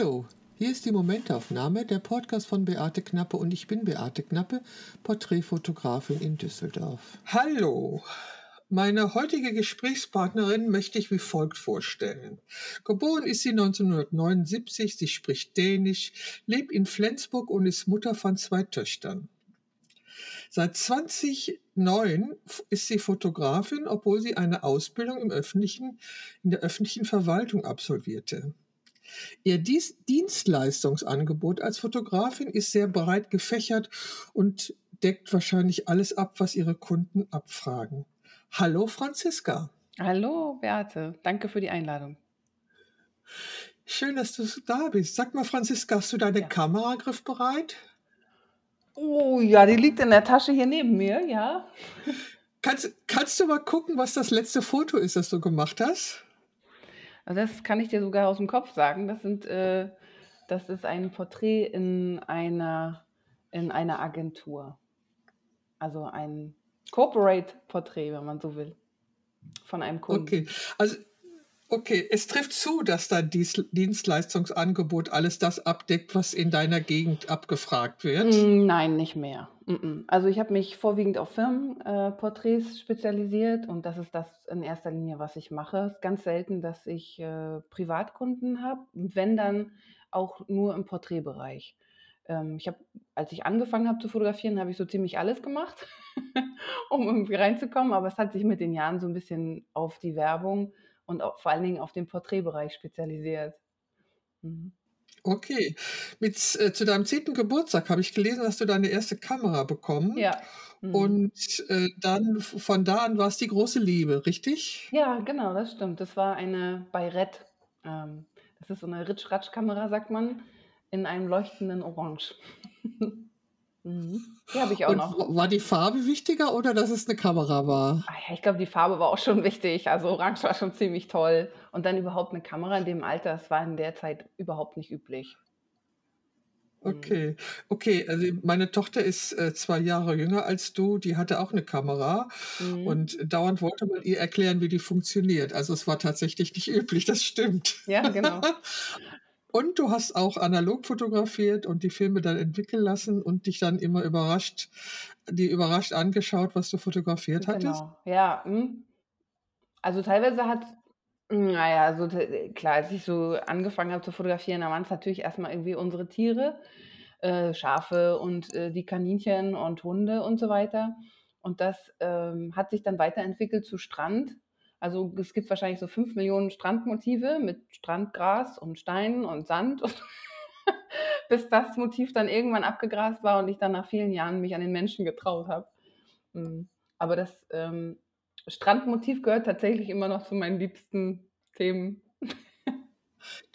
Hallo, hier ist die Momentaufnahme, der Podcast von Beate Knappe und ich bin Beate Knappe, Porträtfotografin in Düsseldorf. Hallo, meine heutige Gesprächspartnerin möchte ich wie folgt vorstellen. Geboren ist sie 1979, sie spricht Dänisch, lebt in Flensburg und ist Mutter von zwei Töchtern. Seit 2009 ist sie Fotografin, obwohl sie eine Ausbildung im öffentlichen, in der öffentlichen Verwaltung absolvierte. Ihr Dienstleistungsangebot als Fotografin ist sehr breit gefächert und deckt wahrscheinlich alles ab, was ihre Kunden abfragen. Hallo Franziska. Hallo Beate, danke für die Einladung. Schön, dass du da bist. Sag mal, Franziska, hast du deine Ja. Kamera griffbereit? Oh ja, die liegt in der Tasche hier neben mir, ja. Kannst, kannst du mal gucken, was das letzte Foto ist, das du gemacht hast? Also das kann ich dir sogar aus dem Kopf sagen. Das sind, äh, das ist ein Porträt in einer, in einer Agentur. Also ein Corporate-Porträt, wenn man so will, von einem Kunden. Okay, also okay, es trifft zu, dass dein Dies- Dienstleistungsangebot alles das abdeckt, was in deiner Gegend abgefragt wird. Mm, Nein, nicht mehr. Also ich habe mich vorwiegend auf Firmenporträts äh, spezialisiert und das ist das in erster Linie, was ich mache. Es ist ganz selten, dass ich äh, Privatkunden habe wenn dann auch nur im Porträtbereich. Ähm, ich habe, als ich angefangen habe zu fotografieren, habe ich so ziemlich alles gemacht, um irgendwie reinzukommen, aber es hat sich mit den Jahren so ein bisschen auf die Werbung und auch, vor allen Dingen auf den Porträtbereich spezialisiert. Mhm. Okay, mit, äh, zu deinem zehnten Geburtstag habe ich gelesen, hast du deine erste Kamera bekommen Ja. Mhm. und äh, dann von da an war es die große Liebe, richtig? Ja, genau, das stimmt. Das war eine Bayrett. Ähm, das ist so eine Ritsch-Ratsch-Kamera, sagt man, in einem leuchtenden Orange. mhm. Die habe ich auch Und noch. war die Farbe wichtiger oder dass es eine Kamera war? Ah ja, ich glaube, die Farbe war auch schon wichtig. Also Orange war schon ziemlich toll. Und dann überhaupt eine Kamera in dem Alter, das war in der Zeit überhaupt nicht üblich. Mhm. Okay, okay, also meine Tochter ist äh, zwei Jahre jünger als du, die hatte auch eine Kamera Mhm. und dauernd wollte man ihr erklären, wie die funktioniert. Also es war tatsächlich nicht üblich, das stimmt. Ja, genau. Und du hast auch analog fotografiert und die Filme dann entwickeln lassen und dich dann immer überrascht, die überrascht angeschaut, was du fotografiert hattest. Genau. Ja, hm. Also teilweise hat, naja, also klar, als ich so angefangen habe zu fotografieren, da waren es natürlich erstmal irgendwie unsere Tiere, äh, Schafe und äh, die Kaninchen und Hunde und so weiter. Und das ähm, hat sich dann weiterentwickelt zu Strand. Also es gibt wahrscheinlich so fünf Millionen Strandmotive mit Strandgras und Steinen und Sand. Und bis das Motiv dann irgendwann abgegrast war und ich dann nach vielen Jahren mich an den Menschen getraut habe. Mm. Aber das ähm, Strandmotiv gehört tatsächlich immer noch zu meinen liebsten Themen.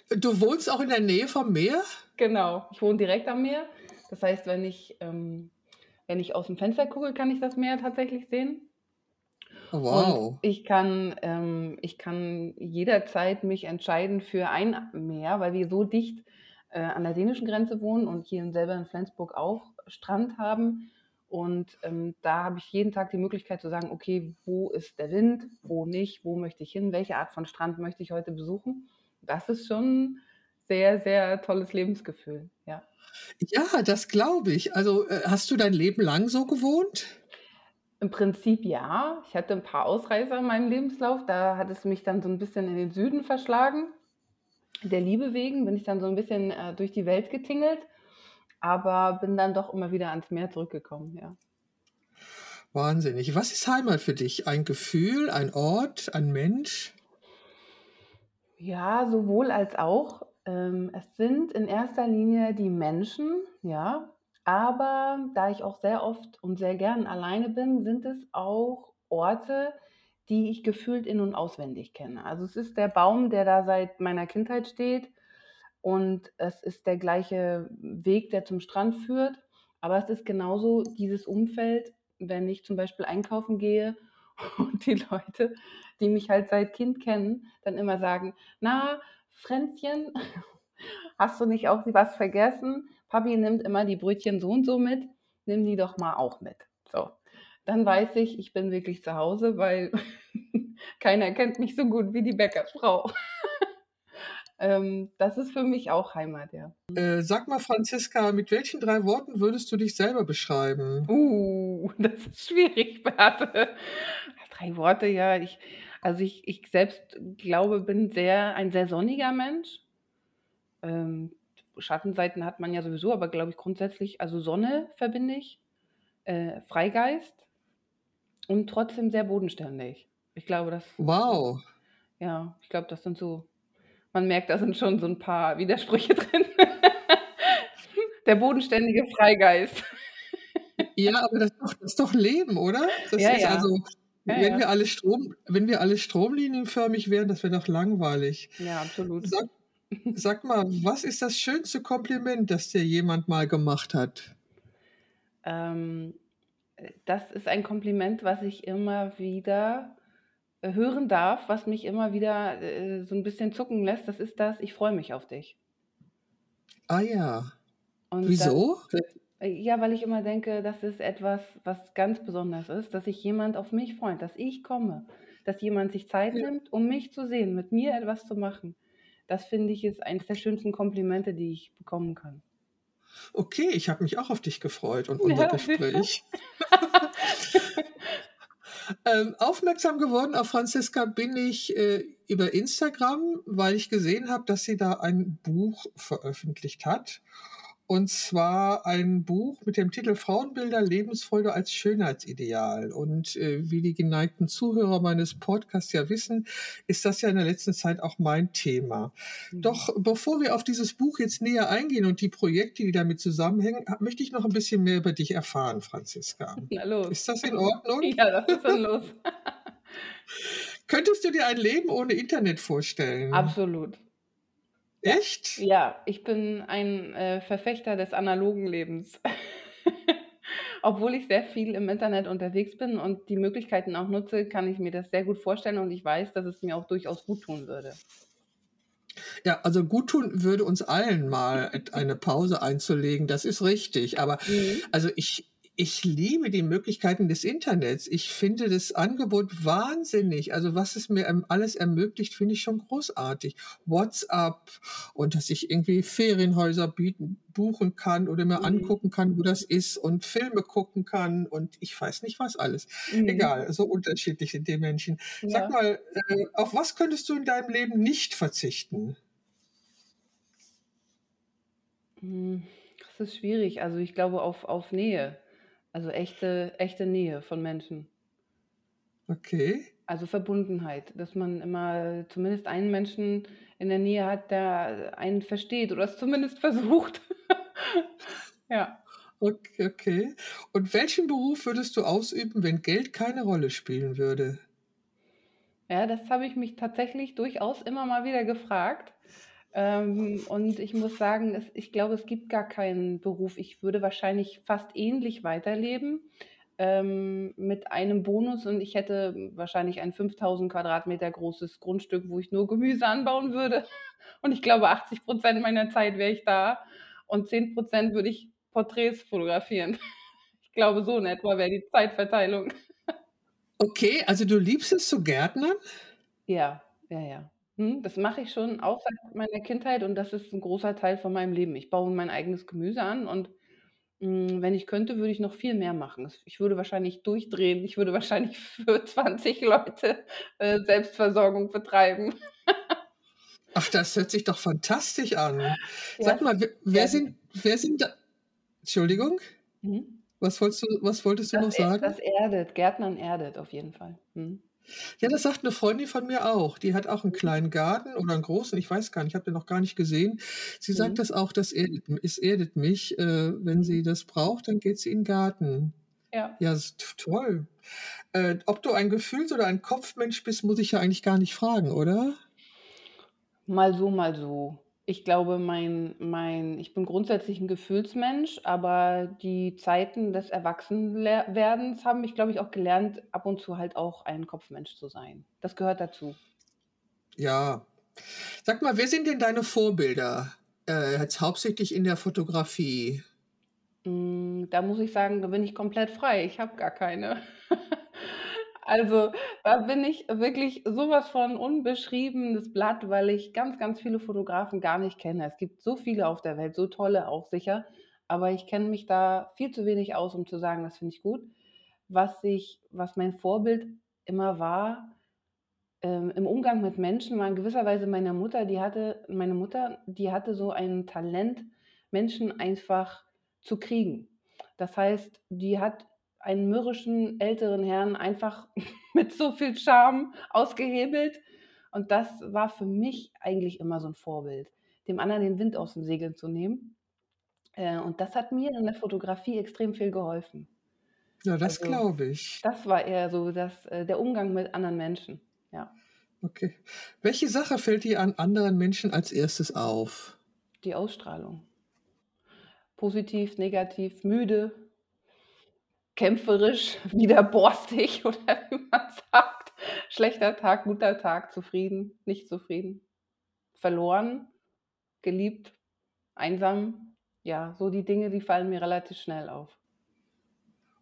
Du wohnst auch in der Nähe vom Meer? Genau, ich wohne direkt am Meer. Das heißt, wenn ich, ähm, wenn ich aus dem Fenster gucke, kann ich das Meer tatsächlich sehen. Oh, Und Wow. ich kann, ähm, ich kann jederzeit mich entscheiden für ein Meer, weil wir so dicht äh, an der dänischen Grenze wohnen und hier selber in Flensburg auch Strand haben. Und ähm, da habe ich jeden Tag die Möglichkeit zu sagen, okay, wo ist der Wind, wo nicht, wo möchte ich hin, welche Art von Strand möchte ich heute besuchen. Das ist schon ein sehr, sehr tolles Lebensgefühl, ja. Ja, das glaube ich. Also äh, hast du dein Leben lang so gewohnt? Im Prinzip ja. Ich hatte ein paar Ausreißer in meinem Lebenslauf. Da hat es mich dann so ein bisschen in den Süden verschlagen. Der Liebe wegen bin ich dann so ein bisschen äh, durch die Welt getingelt, aber bin dann doch immer wieder ans Meer zurückgekommen, ja. Wahnsinnig. Was ist Heimat für dich? Ein Gefühl, ein Ort, ein Mensch? Ja, sowohl als auch. Ähm, es sind in erster Linie die Menschen, ja, aber da ich auch sehr oft und sehr gern alleine bin, sind es auch Orte, die ich gefühlt in- und auswendig kenne. Also es ist der Baum, der da seit meiner Kindheit steht und es ist der gleiche Weg, der zum Strand führt, aber es ist genauso dieses Umfeld, wenn ich zum Beispiel einkaufen gehe und die Leute, die mich halt seit Kind kennen, dann immer sagen, na, Fränzchen, hast du nicht auch was vergessen? Papi nimmt immer die Brötchen so und so mit, nimm die doch mal auch mit. So, dann weiß ich, ich bin wirklich zu Hause, weil keiner kennt mich so gut wie die Bäckersfrau. Ähm, das ist für mich auch Heimat, ja. Äh, sag mal, Franziska, mit welchen drei Worten würdest du dich selber beschreiben? Uh, das ist schwierig, Beate. Drei Worte, ja. Ich, also ich, ich selbst glaube, bin sehr ein sehr sonniger Mensch. Ähm, Schattenseiten hat man ja sowieso, aber glaube ich grundsätzlich, also Sonne verbinde ich, äh, Freigeist und trotzdem sehr bodenständig. Ich glaube, das. Wow. Ja, ich glaube, das sind so man merkt, da sind schon so ein paar Widersprüche drin. Der bodenständige Freigeist. Ja, aber das ist doch, das ist doch Leben, oder? Das Ja, ist ja. also, Ja, wenn ja. wir alle Strom, wenn wir alle stromlinienförmig wären, das wäre doch langweilig. Ja, absolut. Sag, sag mal, was ist das schönste Kompliment, das dir jemand mal gemacht hat? Ähm, äh, das ist ein Kompliment, was ich immer wieder, äh, hören darf, was mich immer wieder, äh, so ein bisschen zucken lässt. Das ist das: „Ich freue mich auf dich.“ Ah ja. Und das Wieso? äh, ja, weil ich immer denke, das ist etwas, was ganz besonders ist, dass sich jemand auf mich freut, dass ich komme, dass jemand sich Zeit nimmt, um mich zu sehen, mit mir etwas zu machen. Das finde ich, ist eines der schönsten Komplimente, die ich bekommen kann. Okay, ich habe mich auch auf dich gefreut und unser Ja? Gespräch. Ähm, aufmerksam geworden auf Franziska bin ich äh, über Instagram, weil ich gesehen habe, dass sie da ein Buch veröffentlicht hat. Und zwar ein Buch mit dem Titel Frauenbilder, Lebensfreude als Schönheitsideal. Und äh, wie die geneigten Zuhörer meines Podcasts ja wissen, ist das ja in der letzten Zeit auch mein Thema. Mhm. Doch bevor wir auf dieses Buch jetzt näher eingehen und die Projekte, die damit zusammenhängen, möchte ich noch ein bisschen mehr über dich erfahren, Franziska. Na los. Ist das in Ordnung? Ja, was ist denn los? Könntest du dir ein Leben ohne Internet vorstellen? Absolut. Ja. Echt? Ja, ich bin ein, äh, Verfechter des analogen Lebens. Obwohl ich sehr viel im Internet unterwegs bin und die Möglichkeiten auch nutze, kann ich mir das sehr gut vorstellen und ich weiß, dass es mir auch durchaus gut tun würde. Ja, also gut tun würde uns allen mal et- eine Pause einzulegen, das ist richtig. Aber Mhm. also ich, ich liebe die Möglichkeiten des Internets. Ich finde das Angebot wahnsinnig. Also was es mir ähm, alles ermöglicht, finde ich schon großartig. WhatsApp und dass ich irgendwie Ferienhäuser bieten, buchen kann oder mir Mhm. angucken kann, wo das ist und Filme gucken kann und ich weiß nicht was alles. Mhm. Egal, so unterschiedlich sind die Menschen. Sag Ja. mal, äh, auf was könntest du in deinem Leben nicht verzichten? Hm, das ist schwierig. Also, ich glaube auf auf Nähe. Also, echte echte Nähe von Menschen. Okay. Also, Verbundenheit, dass man immer zumindest einen Menschen in der Nähe hat, der einen versteht oder es zumindest versucht. Ja. Okay, okay. Und welchen Beruf würdest du ausüben, wenn Geld keine Rolle spielen würde? Ja, das habe ich mich tatsächlich durchaus immer mal wieder gefragt. Ähm, und ich muss sagen, es ich glaube, es gibt gar keinen Beruf. Ich würde wahrscheinlich fast ähnlich weiterleben, ähm, mit einem Bonus und ich hätte wahrscheinlich ein 5.000 Quadratmeter großes Grundstück, wo ich nur Gemüse anbauen würde. Und ich glaube, 80% meiner Zeit wäre ich da und 10% würde ich Porträts fotografieren. Ich glaube, so in etwa wäre die Zeitverteilung. Okay, also du liebst es zu Gärtnern? Ja, ja, ja. Mhm, das mache ich schon auch seit meiner Kindheit und das ist 'n großer Teil von meinem Leben. Ich baue mein eigenes Gemüse an und, hm, wenn ich könnte, würde ich noch viel mehr machen. Es ich würde wahrscheinlich durchdrehen. Ich würde wahrscheinlich für 20 Leute, äh, Selbstversorgung betreiben. Ach, das hört sich doch fantastisch an. Ja, Sag mal, wer wer sind wer sind da Entschuldigung? Mhm. Was wolltest du was wolltest du Das noch er sagen? das erdet. Gärtnern erdet auf jeden Fall. Mhm. Ja, das sagt 'ne Freundin von mir auch. Die hat auch 'n kleinen Garten oder 'n großen, ich weiß gar nicht, ich habe den noch gar nicht gesehen. Sie sagt Mhm. das auch, das erdet es erdet mich. Äh, wenn sie das braucht, dann geht sie in 'n Garten. Ja. Ja, t toll. Äh, ob du ein Gefühls oder ein Kopfmensch bist, muss ich ja eigentlich gar nicht fragen, oder? Mal so, mal so. Ich glaube, mein mein ich bin grundsätzlich 'n Gefühlsmensch, aber die Zeiten des Erwachsenler Werdens haben mich, glaube ich, auch gelernt, ab und zu halt auch ein Kopfmensch zu sein. Das gehört dazu. Ja. Sag mal, wer sind denn deine Vorbilder, äh, jetzt hauptsächlich in der Fotografie? Hm, da muss ich sagen, da bin ich komplett frei. Ich habe gar keine. Also, da bin ich wirklich sowas von unbeschriebenes Blatt, weil ich ganz, ganz viele Fotografen gar nicht kenne. Es gibt so viele auf der Welt, so tolle auch sicher, aber ich kenne mich da viel zu wenig aus, um zu sagen, das finde ich gut. Was ich was mein Vorbild immer war, ähm, im Umgang mit Menschen, war in gewisser Weise meine Mutter, die hatte meine Mutter, die hatte so ein Talent, Menschen einfach zu kriegen. Das heißt, die hat einen mürrischen älteren Herrn einfach mit so viel Charme ausgehebelt. Und das war für mich eigentlich immer so ein Vorbild, dem anderen den Wind aus den Segeln zu nehmen. Äh, und das hat mir in der Fotografie extrem viel geholfen. Ja, das Also, glaube ich. das war eher so das, äh, der Umgang mit anderen Menschen. Ja, Okay. Welche Sache fällt dir an anderen Menschen als erstes auf? die Ausstrahlung. Positiv, negativ, müde, kämpferisch, wieder borstig oder wie man sagt. Schlechter Tag, guter Tag, zufrieden, nicht zufrieden, verloren, geliebt, einsam. Ja, so die Dinge, die fallen mir relativ schnell auf.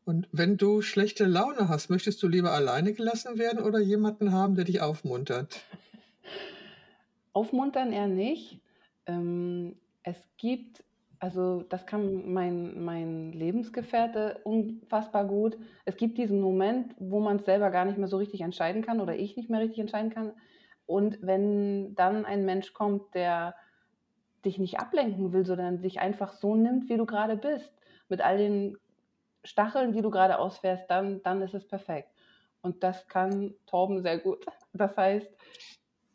Und wenn du schlechte Laune hast, möchtest du lieber alleine gelassen werden oder jemanden haben, der dich aufmuntert? Aufmuntern eher nicht. Ähm, es gibt also, das kann mein mein Lebensgefährte unfassbar gut. Es gibt diesen Moment, wo man es selber gar nicht mehr so richtig entscheiden kann oder ich nicht mehr richtig entscheiden kann. Und wenn dann ein Mensch kommt, der dich nicht ablenken will, sondern dich einfach so nimmt, wie du gerade bist, mit all den Stacheln, die du gerade ausfährst, dann dann ist es perfekt. Und das kann Torben sehr gut. Das heißt,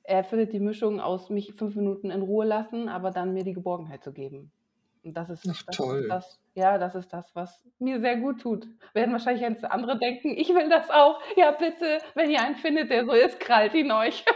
er findet die Mischung aus mich fünf Minuten in Ruhe lassen, aber dann mir die Geborgenheit zu geben. Und das ist, Ach, das toll. das, ja, das ist das, was mir sehr gut tut. Werden wahrscheinlich jetzt andere denken, ich will das auch. Ja, bitte, wenn ihr einen findet, der so ist, krallt ihn euch.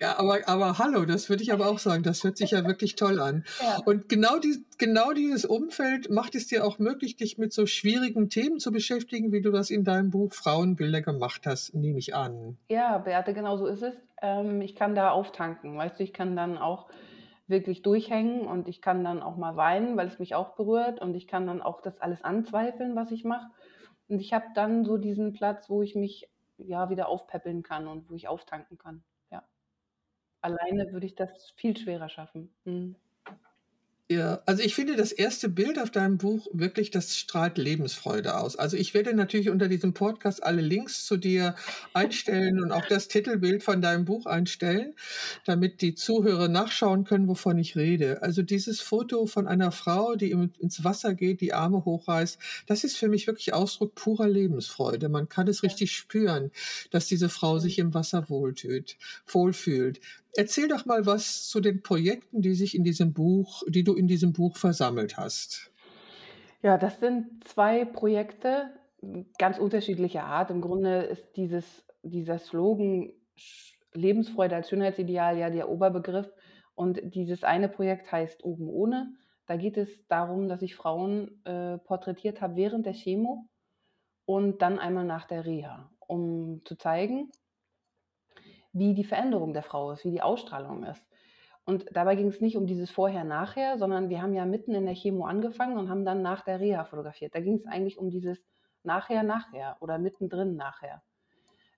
Ja, aber, aber hallo, das würde ich aber auch sagen. Das hört sich ja wirklich toll an. Ja. Und genau, die, genau dieses Umfeld macht es dir auch möglich, dich mit so schwierigen Themen zu beschäftigen, wie du das in deinem Buch Frauenbilder gemacht hast, nehme ich an. Ja, Beate, genau so ist es. Ähm, ich kann da auftanken. Weißt du, ich kann dann auch wirklich durchhängen und ich kann dann auch mal weinen, weil es mich auch berührt und ich kann dann auch das alles anzweifeln, was ich mache. Und ich habe dann so diesen Platz, wo ich mich ja wieder aufpäppeln kann und wo ich auftanken kann. Ja. Alleine würde ich das viel schwerer schaffen. Mhm. Ja, also ich finde das erste Bild auf deinem Buch wirklich, das strahlt Lebensfreude aus. Also ich werde natürlich unter diesem Podcast alle Links zu dir einstellen und auch das Titelbild von deinem Buch einstellen, damit die Zuhörer nachschauen können, wovon ich rede. Also dieses Foto von einer Frau, die ins Wasser geht, die Arme hochreißt, das ist für mich wirklich Ausdruck purer Lebensfreude. Man kann es richtig spüren, dass diese Frau sich im Wasser wohlfühlt. Erzähl doch mal was zu den Projekten, die sich in diesem Buch, die du in diesem Buch versammelt hast. Ja, das sind zwei Projekte ganz unterschiedlicher Art. Im Grunde ist dieses, dieser Slogan Lebensfreude als Schönheitsideal ja der Oberbegriff. Und dieses eine Projekt heißt Oben ohne. Da geht es darum, dass ich Frauen äh, porträtiert habe während der Chemo und dann einmal nach der Reha, um zu zeigen, wie die Veränderung der Frau ist, wie die Ausstrahlung ist. Und dabei ging es nicht um dieses Vorher-Nachher, sondern wir haben ja mitten in der Chemo angefangen und haben dann nach der Reha fotografiert. Da ging es eigentlich um dieses Nachher-Nachher oder mittendrin nachher.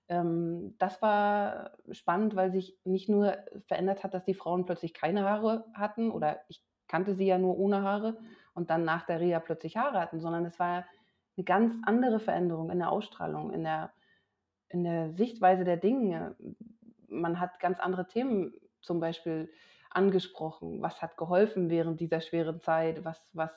Ähm, das war spannend, weil sich nicht nur verändert hat, dass die Frauen plötzlich keine Haare hatten oder ich kannte sie ja nur ohne Haare und dann nach der Reha plötzlich Haare hatten, sondern es war eine ganz andere Veränderung in der Ausstrahlung, in der, in der Sichtweise der Dinge man hat ganz andere Themen zum Beispiel angesprochen. Was hat geholfen während dieser schweren Zeit? Was, was,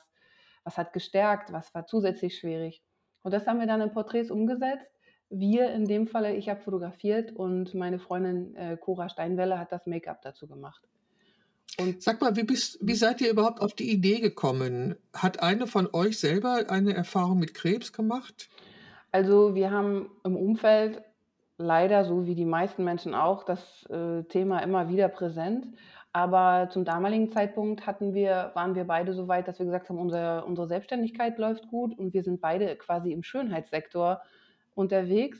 was hat gestärkt? Was war zusätzlich schwierig? Und das haben wir dann in Porträts umgesetzt. Wir in dem Falle, ich habe fotografiert und meine Freundin äh, Cora Steinwelle hat das Make-up dazu gemacht. Und Sag mal, wie, bist, wie seid ihr überhaupt auf die Idee gekommen? Hat eine von euch selber eine Erfahrung mit Krebs gemacht? Also wir haben im Umfeld leider, so wie die meisten Menschen auch, das äh, Thema immer wieder präsent. Aber zum damaligen Zeitpunkt hatten wir, waren wir beide so weit, dass wir gesagt haben, unser, unsere Selbstständigkeit läuft gut und wir sind beide quasi im Schönheitssektor unterwegs.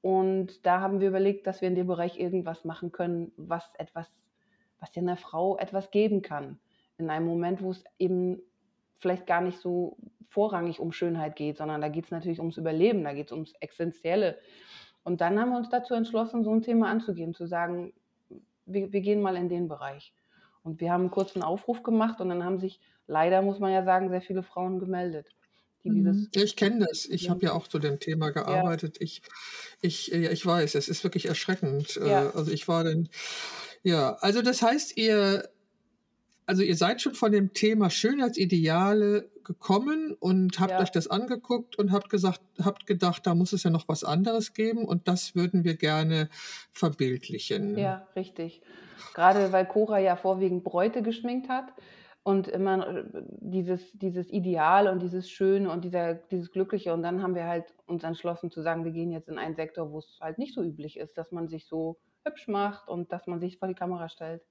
Und da haben wir überlegt, dass wir in dem Bereich irgendwas machen können, was etwas, was einer Frau etwas geben kann. In einem Moment, wo es eben vielleicht gar nicht so vorrangig um Schönheit geht, sondern da geht es natürlich ums Überleben, da geht es ums Essentielle. Und dann haben wir uns dazu entschlossen, so ein Thema anzugehen, zu sagen, wir, wir gehen mal in den Bereich. Und wir haben einen kurzen Aufruf gemacht und dann haben sich leider, muss man ja sagen, sehr viele Frauen gemeldet. Mhm. ich kenne das. Ich habe ja auch zu dem Thema gearbeitet. Ja. Ich, ich, ja, ich weiß, es ist wirklich erschreckend. Äh, ja. Also ich war dann, ja, also das heißt, ihr, also ihr seid schon von dem Thema Schönheitsideale gekommen und habt ja. euch das angeguckt und habt gesagt, habt gedacht, da muss es ja noch was anderes geben und das würden wir gerne verbildlichen. Ja, richtig. Gerade weil Cora ja vorwiegend Bräute geschminkt hat und immer äh, dieses, dieses Ideal und dieses Schöne und dieser, dieses Glückliche. Und dann haben wir halt uns entschlossen zu sagen, wir gehen jetzt in einen Sektor, wo es halt nicht so üblich ist, dass man sich so hübsch macht und dass man sich vor die Kamera stellt.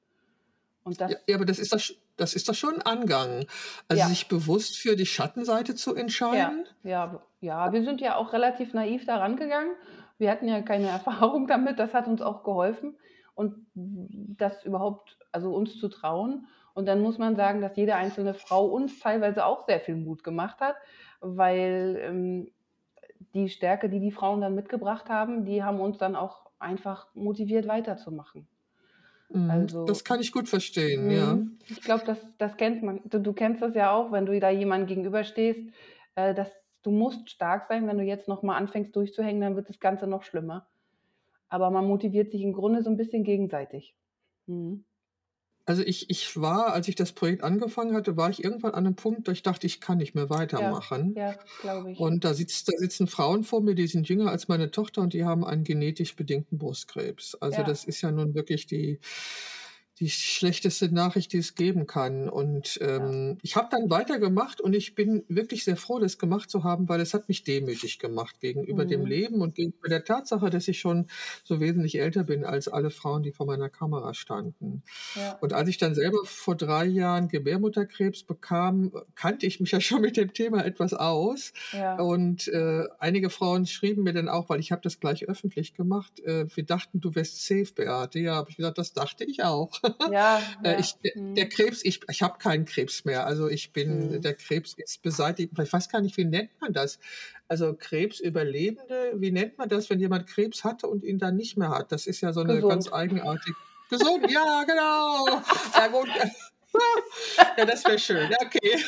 Ja, ja, aber das ist, das, das ist doch schon ein Angang. Also ja. sich bewusst für die Schattenseite zu entscheiden. Ja, ja, ja, wir sind ja auch relativ naiv da rangegangen. Wir hatten ja keine Erfahrung damit, das hat uns auch geholfen. Und das überhaupt, also uns zu trauen. Und dann muss man sagen, dass jede einzelne Frau uns teilweise auch sehr viel Mut gemacht hat, weil ähm, die Stärke, die die Frauen dann mitgebracht haben, die haben uns dann auch einfach motiviert weiterzumachen. Mhm, also, das kann ich gut verstehen, ja. Mhm. Ich glaube, das, das kennt man. Du, du, kennst das ja auch, wenn du da jemandem gegenüberstehst, äh, dass du musst stark sein. Wenn du jetzt nochmal anfängst durchzuhängen, dann wird das Ganze noch schlimmer. Aber man motiviert sich im Grunde so ein bisschen gegenseitig. Mhm. Also ich, ich war, als ich das Projekt angefangen hatte, war ich irgendwann an einem Punkt, da ich dachte, ich kann nicht mehr weitermachen. Ja, ja glaube ich. Und da, sitzt, da sitzen Frauen vor mir, die sind jünger als meine Tochter und die haben einen genetisch bedingten Brustkrebs. Also ja. das ist ja nun wirklich die, die schlechteste Nachricht, die es geben kann. Und ähm, ja. ich habe dann weitergemacht und ich bin wirklich sehr froh, das gemacht zu haben, weil es hat mich demütig gemacht gegenüber mhm. dem Leben und gegenüber der Tatsache, dass ich schon so wesentlich älter bin als alle Frauen, die vor meiner Kamera standen. Ja. Und als ich dann selber vor drei Jahren Gebärmutterkrebs bekam, kannte ich mich ja schon mit dem Thema etwas aus. Ja. Und äh, einige Frauen schrieben mir dann auch, weil ich habe das gleich öffentlich gemacht, äh, wir dachten, du wärst safe, Beate. Ja, habe ich gesagt, das dachte ich auch. Ja, äh, ja. Ich, der, mhm. der, Krebs, ich, ich habe keinen Krebs mehr. Also ich bin, mhm. der Krebs ist beseitigt. Ich weiß gar nicht, wie nennt man das? Also Krebsüberlebende, wie nennt man das, wenn jemand Krebs hatte und ihn dann nicht mehr hat? Das ist ja so eine Gesund. ganz eigenartige. Gesund, ja, genau. Ja, gut. ja, das wäre schön. Okay.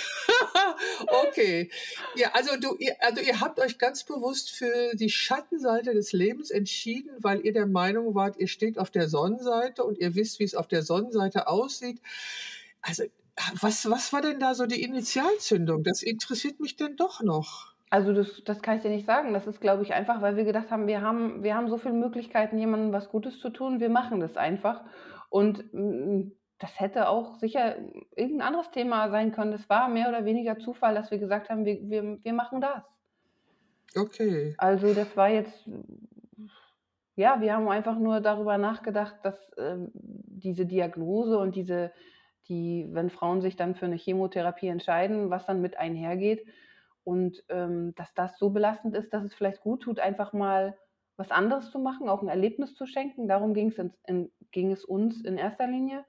okay. Ja, also du, ihr, also ihr habt euch ganz bewusst für die Schattenseite des Lebens entschieden, weil ihr der Meinung wart, ihr steht auf der Sonnenseite und ihr wisst, wie es auf der Sonnenseite aussieht. Also, was, was war denn da so die Initialzündung? Das interessiert mich denn doch noch. Also das, das kann ich dir nicht sagen. Das ist, glaube ich, einfach, weil wir gedacht haben, wir haben, wir haben so viele Möglichkeiten, jemandem was Gutes zu tun. Wir machen das einfach. Und mm, das hätte auch sicher irgendein anderes Thema sein können. Es war mehr oder weniger Zufall, dass wir gesagt haben, wir, wir, wir machen das. Okay. Also das war jetzt, ja, wir haben einfach nur darüber nachgedacht, dass äh, diese Diagnose und diese, die, wenn Frauen sich dann für eine Chemotherapie entscheiden, was dann mit einhergeht und ähm, dass das so belastend ist, dass es vielleicht gut tut, einfach mal was anderes zu machen, auch ein Erlebnis zu schenken. Darum ging es, in, in, ging es uns in erster Linie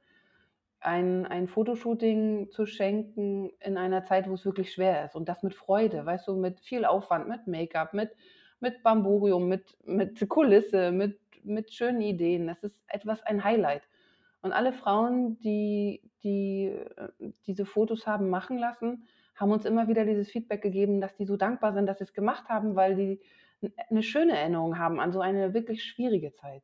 ein, ein Fotoshooting zu schenken in einer Zeit, wo es wirklich schwer ist. Und das mit Freude, weißt du, mit viel Aufwand, mit Make-up, mit, mit Bamburium, mit, mit Kulisse, mit, mit schönen Ideen. Das ist etwas, ein Highlight. Und alle Frauen, die, die äh, diese Fotos haben machen lassen, haben uns immer wieder dieses Feedback gegeben, dass die so dankbar sind, dass sie es gemacht haben, weil die eine schöne Erinnerung haben an so eine wirklich schwierige Zeit.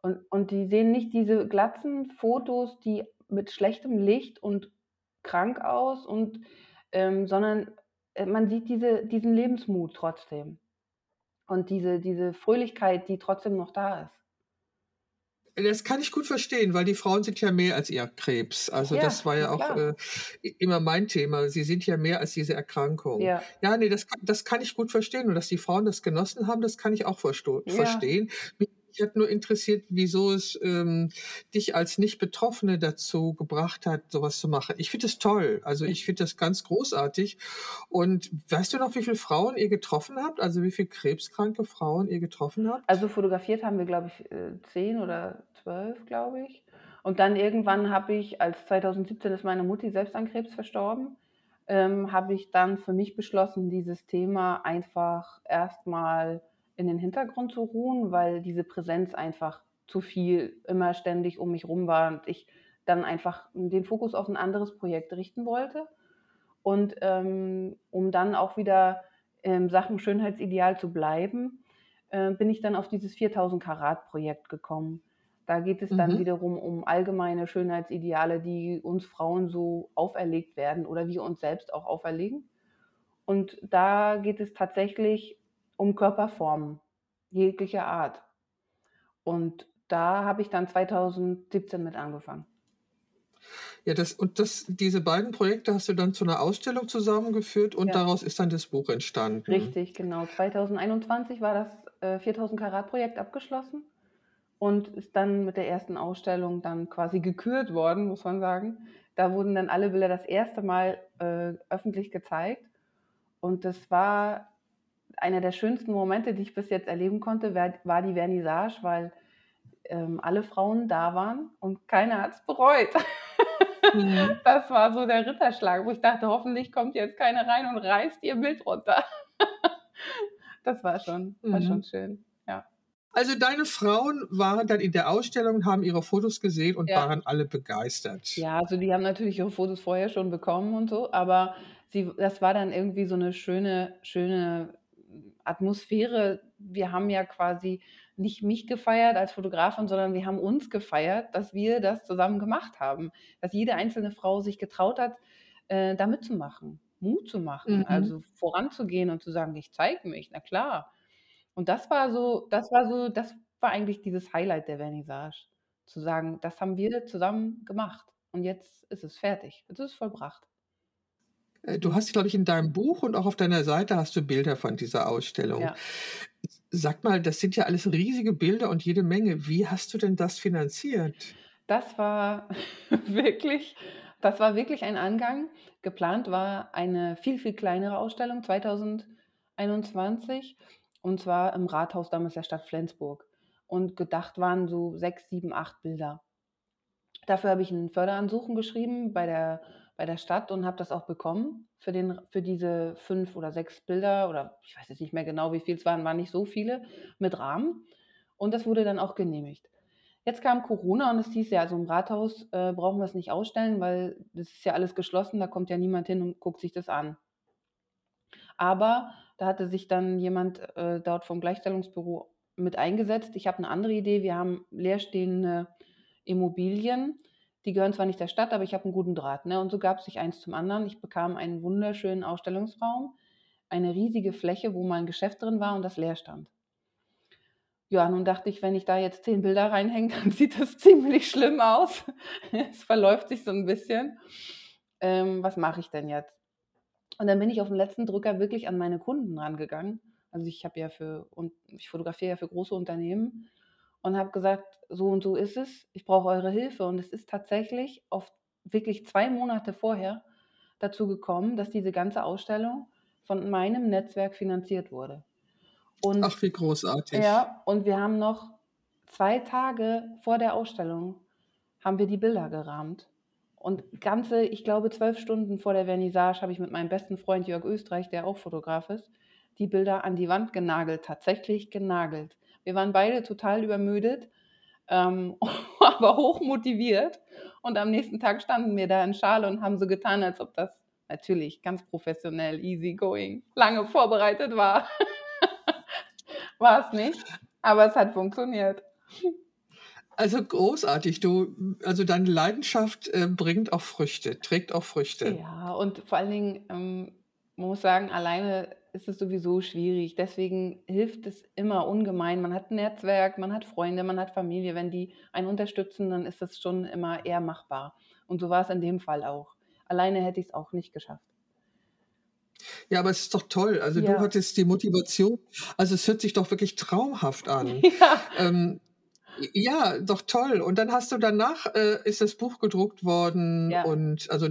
Und, und die sehen nicht diese glatzen Fotos, die mit schlechtem Licht und krank aus und ähm, sondern äh, man sieht diese, diesen Lebensmut trotzdem und diese, diese Fröhlichkeit, die trotzdem noch da ist. Das kann ich gut verstehen, weil die Frauen sind ja mehr als ihr Krebs. Also ja, das war ja auch äh, immer mein Thema. Sie sind ja mehr als diese Erkrankung. Ja, ja nee, das, das kann ich gut verstehen. Und dass die Frauen das genossen haben, das kann ich auch verstehen. Ja. Mich mich hat nur interessiert, wieso es ähm, dich als Nicht-Betroffene dazu gebracht hat, sowas zu machen. Ich finde das toll. Also ich finde das ganz großartig. Und weißt du noch, wie viele Frauen ihr getroffen habt? Also wie viele krebskranke Frauen ihr getroffen habt? Also fotografiert haben wir, glaube ich, äh, zehn oder zwölf, glaube ich. Und dann irgendwann habe ich, als 2017 ist meine Mutti selbst an Krebs verstorben, ähm, habe ich dann für mich beschlossen, dieses Thema einfach erstmal in den Hintergrund zu ruhen, weil diese Präsenz einfach zu viel immer ständig um mich rum war und ich dann einfach den Fokus auf ein anderes Projekt richten wollte. Und ähm, um dann auch wieder in Sachen Schönheitsideal zu bleiben, äh, bin ich dann auf dieses 4000 Karat Projekt gekommen. Da geht es dann mhm. wiederum um allgemeine Schönheitsideale, die uns Frauen so auferlegt werden oder wir uns selbst auch auferlegen. Und da geht es tatsächlich um Körperformen jeglicher Art. Und da habe ich dann 2017 mit angefangen. Ja, das, und das, diese beiden Projekte hast du dann zu einer Ausstellung zusammengeführt und ja. daraus ist dann das Buch entstanden. Richtig, genau. 2021 war das äh, 4000 Karat Projekt abgeschlossen und ist dann mit der ersten Ausstellung dann quasi gekürt worden, muss man sagen. Da wurden dann alle Bilder das erste Mal äh, öffentlich gezeigt und das war einer der schönsten Momente, die ich bis jetzt erleben konnte, war die Vernissage, weil ähm, alle Frauen da waren und keiner hat es bereut. Mhm. Das war so der Ritterschlag, wo ich dachte, hoffentlich kommt jetzt keiner rein und reißt ihr Bild runter. Das war schon, war mhm. schon schön. Ja. Also deine Frauen waren dann in der Ausstellung, haben ihre Fotos gesehen und ja. waren alle begeistert. Ja, also die haben natürlich ihre Fotos vorher schon bekommen und so, aber sie, das war dann irgendwie so eine schöne, schöne Atmosphäre. Wir haben ja quasi nicht mich gefeiert als Fotografin, sondern wir haben uns gefeiert, dass wir das zusammen gemacht haben. Dass jede einzelne Frau sich getraut hat, äh, da mitzumachen, Mut zu machen, mhm. also voranzugehen und zu sagen, ich zeige mich, na klar. Und das war so, das war so, das war eigentlich dieses Highlight der Vernissage. Zu sagen, das haben wir zusammen gemacht und jetzt ist es fertig, jetzt ist es vollbracht. Äh, du hast, glaube ich, in deinem Buch und auch auf deiner Seite hast du Bilder von dieser Ausstellung. Ja. Sag mal, das sind ja alles riesige Bilder und jede Menge. Wie hast du denn das finanziert? Das war wirklich, das war wirklich ein Angang. Geplant war eine viel, viel kleinere Ausstellung 2021 und zwar im Rathaus damals der Stadt Flensburg. Und gedacht waren so sechs, sieben, acht Bilder. Dafür habe ich ein Förderansuchen geschrieben bei der bei der Stadt und habe das auch bekommen für, den, für diese fünf oder sechs Bilder oder ich weiß jetzt nicht mehr genau, wie viel es waren, waren nicht so viele mit Rahmen. Und das wurde dann auch genehmigt. Jetzt kam Corona und es hieß ja, also im Rathaus äh, brauchen wir es nicht ausstellen, weil das ist ja alles geschlossen, da kommt ja niemand hin und guckt sich das an. Aber da hatte sich dann jemand äh, dort vom Gleichstellungsbüro mit eingesetzt. Ich habe eine andere Idee. Wir haben leerstehende Immobilien die gehören zwar nicht der Stadt, aber ich habe einen guten Draht. Ne? Und so gab es sich eins zum anderen. Ich bekam einen wunderschönen Ausstellungsraum, eine riesige Fläche, wo mal ein Geschäft drin war und das leer stand. Ja, nun dachte ich, wenn ich da jetzt zehn Bilder reinhänge, dann sieht das ziemlich schlimm aus. es verläuft sich so ein bisschen. Ähm, was mache ich denn jetzt? Und dann bin ich auf den letzten Drücker wirklich an meine Kunden rangegangen. Also ich habe ja für und ich fotografiere ja für große Unternehmen und habe gesagt, so und so ist es, ich brauche eure Hilfe. Und es ist tatsächlich oft wirklich zwei Monate vorher dazu gekommen, dass diese ganze Ausstellung von meinem Netzwerk finanziert wurde. Und, Ach, wie großartig. Ja, und wir haben noch zwei Tage vor der Ausstellung haben wir die Bilder gerahmt. Und ganze, ich glaube, zwölf Stunden vor der Vernissage habe ich mit meinem besten Freund Jörg Österreich, der auch Fotograf ist, die Bilder an die Wand genagelt, tatsächlich genagelt. Wir waren beide total übermüdet, ähm, aber hoch motiviert. Und am nächsten Tag standen wir da in Schale und haben so getan, als ob das natürlich ganz professionell, easy going, lange vorbereitet war. war es nicht, aber es hat funktioniert. Also großartig, du, also deine Leidenschaft äh, bringt auch Früchte, trägt auch Früchte. Ja, und vor allen Dingen, ähm, man muss sagen, alleine ist es sowieso schwierig. Deswegen hilft es immer ungemein. Man hat ein Netzwerk, man hat Freunde, man hat Familie. Wenn die einen unterstützen, dann ist das schon immer eher machbar. Und so war es in dem Fall auch. Alleine hätte ich es auch nicht geschafft. Ja, aber es ist doch toll. Also ja. du hattest die Motivation. Also es hört sich doch wirklich traumhaft an. Ja. Ähm, ja, doch toll. Und dann hast du danach, äh, ist das Buch gedruckt worden ja. und also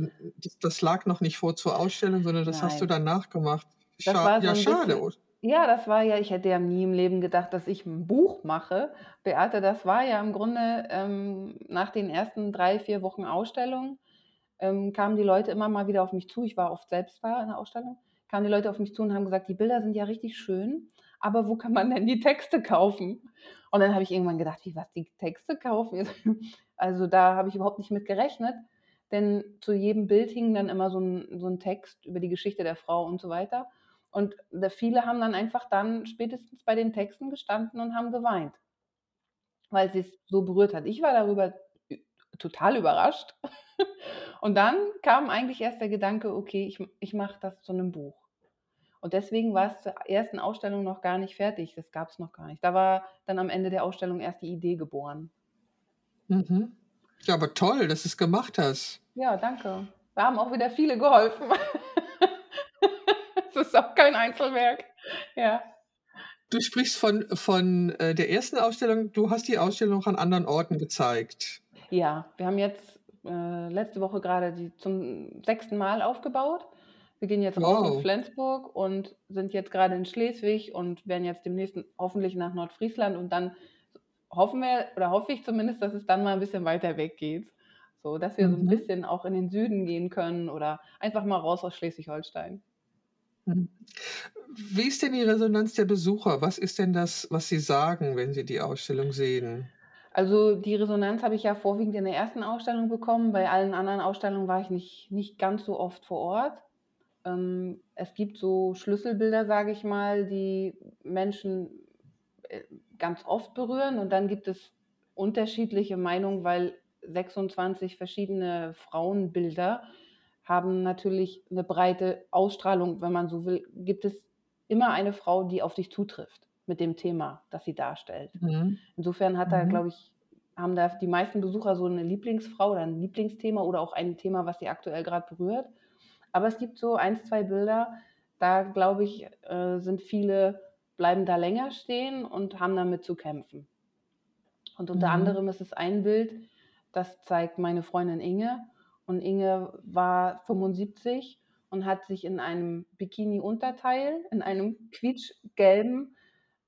das lag noch nicht vor zur Ausstellung, sondern das Nein. hast du danach gemacht. Das war so ja, schade. Bisschen, ja, das war ja, ich hätte ja nie im Leben gedacht, dass ich ein Buch mache. Beate, das war ja im Grunde ähm, nach den ersten drei, vier Wochen Ausstellung, ähm, kamen die Leute immer mal wieder auf mich zu. Ich war oft selbst da in der Ausstellung. Kamen die Leute auf mich zu und haben gesagt, die Bilder sind ja richtig schön, aber wo kann man denn die Texte kaufen? Und dann habe ich irgendwann gedacht, wie was, die Texte kaufen? Also da habe ich überhaupt nicht mit gerechnet, denn zu jedem Bild hing dann immer so ein, so ein Text über die Geschichte der Frau und so weiter. Und viele haben dann einfach dann spätestens bei den Texten gestanden und haben geweint, weil sie es so berührt hat. Ich war darüber total überrascht. Und dann kam eigentlich erst der Gedanke, okay, ich, ich mache das zu einem Buch. Und deswegen war es zur ersten Ausstellung noch gar nicht fertig. Das gab es noch gar nicht. Da war dann am Ende der Ausstellung erst die Idee geboren. Mhm. Ja, aber toll, dass du es gemacht hast. Ja, danke. Da haben auch wieder viele geholfen. Es ist auch kein Einzelwerk. Ja. Du sprichst von, von äh, der ersten Ausstellung. Du hast die Ausstellung noch an anderen Orten gezeigt. Ja, wir haben jetzt äh, letzte Woche gerade die zum sechsten Mal aufgebaut. Wir gehen jetzt raus aus Flensburg und sind jetzt gerade in Schleswig und werden jetzt demnächst hoffentlich nach Nordfriesland und dann hoffen wir oder hoffe ich zumindest, dass es dann mal ein bisschen weiter weg geht. So, dass wir so ein mhm. bisschen auch in den Süden gehen können oder einfach mal raus aus Schleswig-Holstein. Mhm. Wie ist denn die Resonanz der Besucher? Was ist denn das, was sie sagen, wenn sie die Ausstellung sehen? Also die Resonanz habe ich ja vorwiegend in der ersten Ausstellung bekommen. Bei allen anderen Ausstellungen war ich nicht, nicht ganz so oft vor Ort. Ähm, es gibt so Schlüsselbilder, sage ich mal, die Menschen äh, ganz oft berühren. Und dann gibt es unterschiedliche Meinungen, weil 26 verschiedene Frauenbilder haben natürlich eine breite Ausstrahlung, wenn man so will. Gibt es immer eine Frau, die auf dich zutrifft mit dem Thema, das sie darstellt. Mhm. Insofern hat da, mhm. glaube ich, haben da die meisten Besucher so eine Lieblingsfrau oder ein Lieblingsthema oder auch ein Thema, was sie aktuell gerade berührt. Aber es gibt so ein, zwei Bilder, da glaube ich, äh, sind viele, bleiben da länger stehen und haben damit zu kämpfen. Und unter mhm. anderem ist es ein Bild, das zeigt meine Freundin Inge. Und Inge war 75 und hat sich in einem Bikini-Unterteil, in einem quietschgelben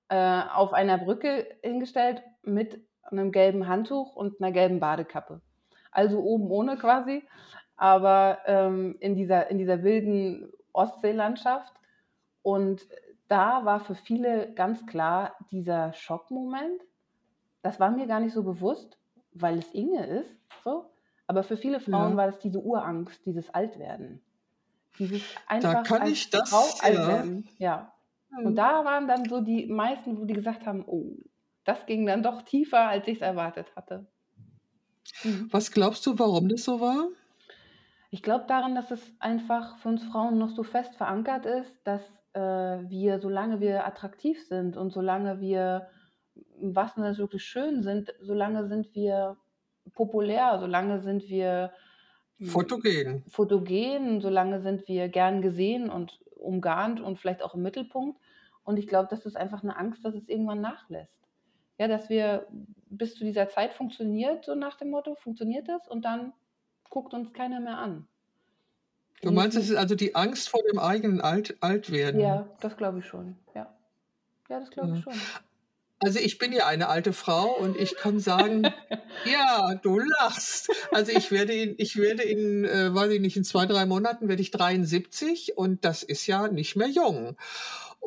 äh, auf einer Brücke hingestellt mit einem gelben Handtuch und einer gelben Badekappe. Also oben ohne quasi, aber ähm, in, dieser, in dieser wilden Ostseelandschaft. Und da war für viele ganz klar dieser Schockmoment. Das war mir gar nicht so bewusst, weil es Inge ist. So. Aber für viele Frauen ja. war das diese Urangst, dieses Altwerden. Dieses einfach da kann ich das, Frau alt werden. Ja. Und mhm. da waren dann so die meisten, wo die gesagt haben, oh, das ging dann doch tiefer, als ich es erwartet hatte. Mhm. Was glaubst du, warum das so war? Ich glaube daran, dass es einfach für uns Frauen noch so fest verankert ist, dass äh, wir, solange wir attraktiv sind und solange wir, was das wirklich schön sind, solange sind wir populär, solange sind wir hm, fotogen. fotogen, solange sind wir gern gesehen und umgarnt und vielleicht auch im Mittelpunkt. Und ich glaube, das ist einfach eine Angst, dass es irgendwann nachlässt. Ja, dass wir bis zu dieser Zeit funktioniert, so nach dem Motto, funktioniert das und dann guckt uns keiner mehr an. Du meinst, es ist also die Angst vor dem eigenen Alt Altwerden? Ja, das glaube ich schon. Ja, ja das glaube ich schon. Also ich bin ja eine alte Frau und ich kann sagen, ja, du lachst. Also ich werde in, ich werde in, äh, weiß ich nicht, in zwei, drei Monaten werde ich 73 und das ist ja nicht mehr jung.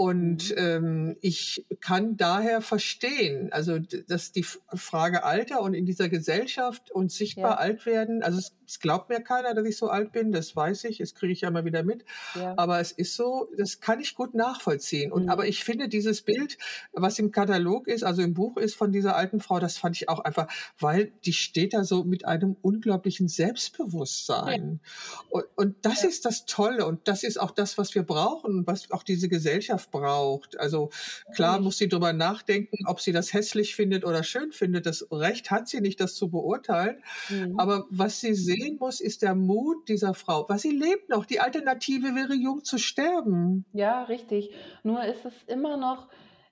Und mhm. ähm, ich kann daher verstehen, also dass die Frage Alter und in dieser Gesellschaft und sichtbar ja. alt werden, also es, es, glaubt mir keiner, dass ich so alt bin, das weiß ich, das kriege ich ja mal wieder mit. Ja. Aber es ist so, das kann ich gut nachvollziehen. Und mhm. aber ich finde dieses Bild, was im Katalog ist, also im Buch ist von dieser alten Frau, das fand ich auch einfach, weil die steht da so mit einem unglaublichen Selbstbewusstsein. Ja. Und, und das ist das Tolle und das ist auch das, was wir brauchen, was auch diese Gesellschaft braucht. Also klar muss sie darüber nachdenken, ob sie das hässlich findet oder schön findet. Das Recht hat sie nicht, das zu beurteilen. Mhm. Aber was sie sehen muss, ist der Mut dieser Frau. Was sie lebt noch. Die Alternative wäre, jung zu sterben. Ja, richtig. Nur ist es immer noch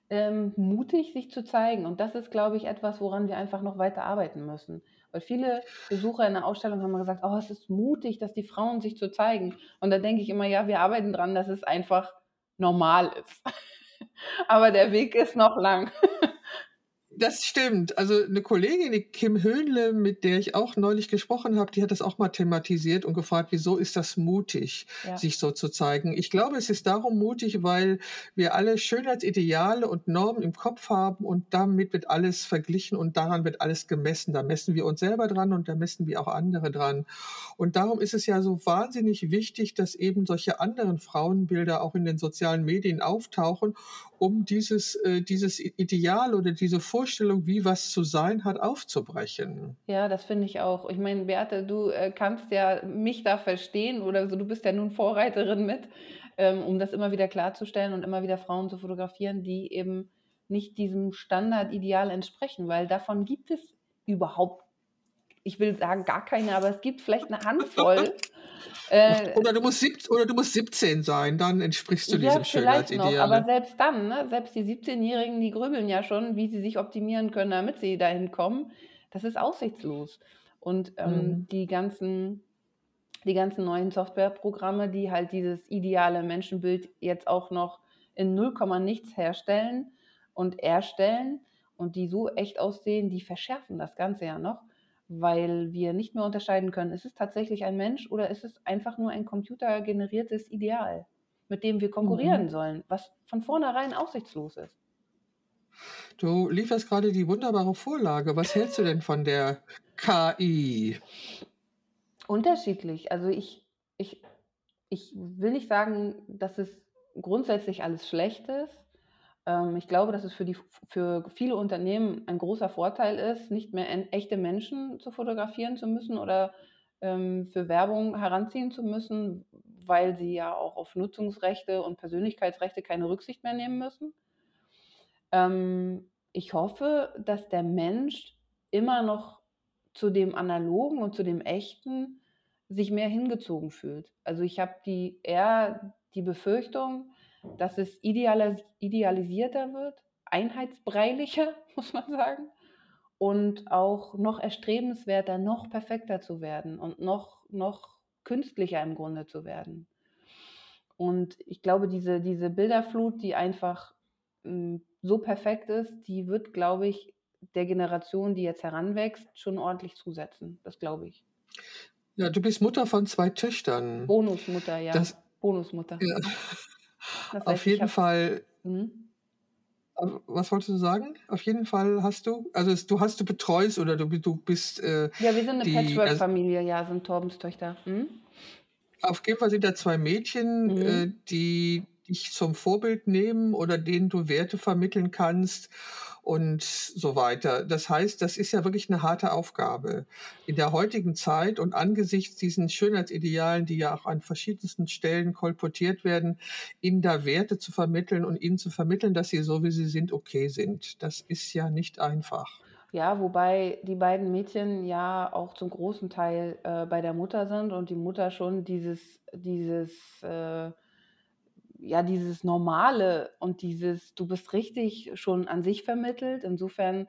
ähm, mutig, sich zu zeigen. Und das ist, glaube ich, etwas, woran wir einfach noch weiter arbeiten müssen. Weil viele Besucher in der Ausstellung haben gesagt, oh, es ist mutig, dass die Frauen sich zu zeigen. Und da denke ich immer, ja, wir arbeiten dran, dass es einfach normal ist. Aber der Weg ist noch lang. Das stimmt. Also eine Kollegin, die Kim Höhnle, mit der ich auch neulich gesprochen habe, die hat das auch mal thematisiert und gefragt, wieso ist das mutig, Ja. sich so zu zeigen. Ich glaube, es ist darum mutig, weil wir alle Schönheitsideale und Normen im Kopf haben und damit wird alles verglichen und daran wird alles gemessen. Da messen wir uns selber dran und da messen wir auch andere dran. Und darum ist es ja so wahnsinnig wichtig, dass eben solche anderen Frauenbilder auch in den sozialen Medien auftauchen, um dieses, äh, dieses Ideal oder diese Vorstellung, wie was zu sein hat, aufzubrechen. Ja, das finde ich auch. Ich meine, Beate, du äh, kannst ja mich da verstehen oder so, du bist ja nun Vorreiterin mit, ähm, um das immer wieder klarzustellen und immer wieder Frauen zu fotografieren, die eben nicht diesem Standardideal entsprechen, weil davon gibt es überhaupt, ich will sagen gar keine, aber es gibt vielleicht eine Handvoll. Äh, oder, du musst sieb, oder du musst 17 sein, dann entsprichst du ja, diesem Schönheitsideal. Noch, aber selbst dann, ne, selbst die 17-Jährigen, die grübeln ja schon, wie sie sich optimieren können, damit sie dahin kommen. Das ist aussichtslos. Und ähm, mhm. die ganzen die ganzen neuen Softwareprogramme, die halt dieses ideale Menschenbild jetzt auch noch in 0, nichts herstellen und erstellen und die so echt aussehen, die verschärfen das Ganze ja noch weil wir nicht mehr unterscheiden können, ist es tatsächlich ein Mensch oder ist es einfach nur ein computergeneriertes Ideal, mit dem wir konkurrieren mhm. sollen, was von vornherein aussichtslos ist. Du lieferst gerade die wunderbare Vorlage. Was hältst du denn von der KI? Unterschiedlich. Also ich, ich, ich will nicht sagen, dass es grundsätzlich alles schlecht ist. Ähm, ich glaube, dass es für, die, für viele Unternehmen ein großer Vorteil ist, nicht mehr echte Menschen zu fotografieren zu müssen oder ähm, für Werbung heranziehen zu müssen, weil sie ja auch auf Nutzungsrechte und Persönlichkeitsrechte keine Rücksicht mehr nehmen müssen. Ähm, ich hoffe, dass der Mensch immer noch zu dem Analogen und zu dem Echten sich mehr hingezogen fühlt. Also ich habe die eher die Befürchtung, dass es idealis idealisierter wird, einheitsbreilicher, muss man sagen, und auch noch erstrebenswerter, noch perfekter zu werden und noch, noch künstlicher im Grunde zu werden. Und ich glaube, diese, diese Bilderflut, die einfach mh, hm, so perfekt ist, die wird, glaube ich, der Generation, die jetzt heranwächst, schon ordentlich zusetzen. Das glaube ich. Ja, du bist Mutter von zwei Töchtern. Bonusmutter, ja. Das, Bonusmutter. Ja. Das heißt, Auf jeden hab, Fall. Mhm. Was wolltest du sagen? Auf jeden Fall hast du, also du hast du betreust oder du, du bist. Äh, ja, wir sind eine Patchwork-Familie, ja, sind Torbens Töchter. Mhm. Auf jeden Fall sind da zwei Mädchen, mhm. äh, die dich zum Vorbild nehmen oder denen du Werte vermitteln kannst und so weiter. Das heißt, das ist ja wirklich eine harte Aufgabe. In der heutigen Zeit und angesichts diesen Schönheitsidealen, die ja auch an verschiedensten Stellen kolportiert werden, ihnen da Werte zu vermitteln und ihnen zu vermitteln, dass sie so wie sie sind okay sind. Das ist ja nicht einfach. Ja, wobei die beiden Mädchen ja auch zum großen Teil äh, bei der Mutter sind und die Mutter schon dieses, dieses äh, ja, dieses Normale und dieses, du bist richtig schon an sich vermittelt. Insofern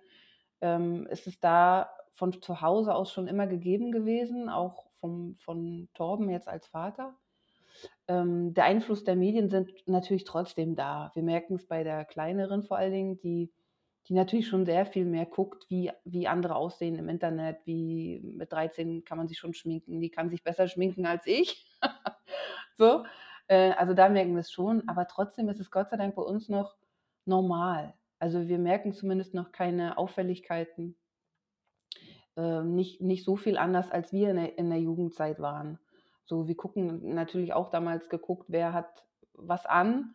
ähm, ist es da von zu Hause aus schon immer gegeben gewesen, auch vom, von Torben jetzt als Vater. Ähm, der Einfluss der Medien sind natürlich trotzdem da. Wir merken es bei der kleineren vor allen Dingen, die, die natürlich schon sehr viel mehr guckt, wie, wie andere aussehen im Internet, wie mit 13 kann man sich schon schminken, die kann sich besser schminken als ich. so. Äh, also da merken wir es schon, aber trotzdem ist es Gott sei Dank bei uns noch normal. Also wir merken zumindest noch keine Auffälligkeiten. Äh, nicht, nicht so viel anders, als wir in der, in der Jugendzeit waren. So, wir gucken natürlich auch damals geguckt, wer hat was an.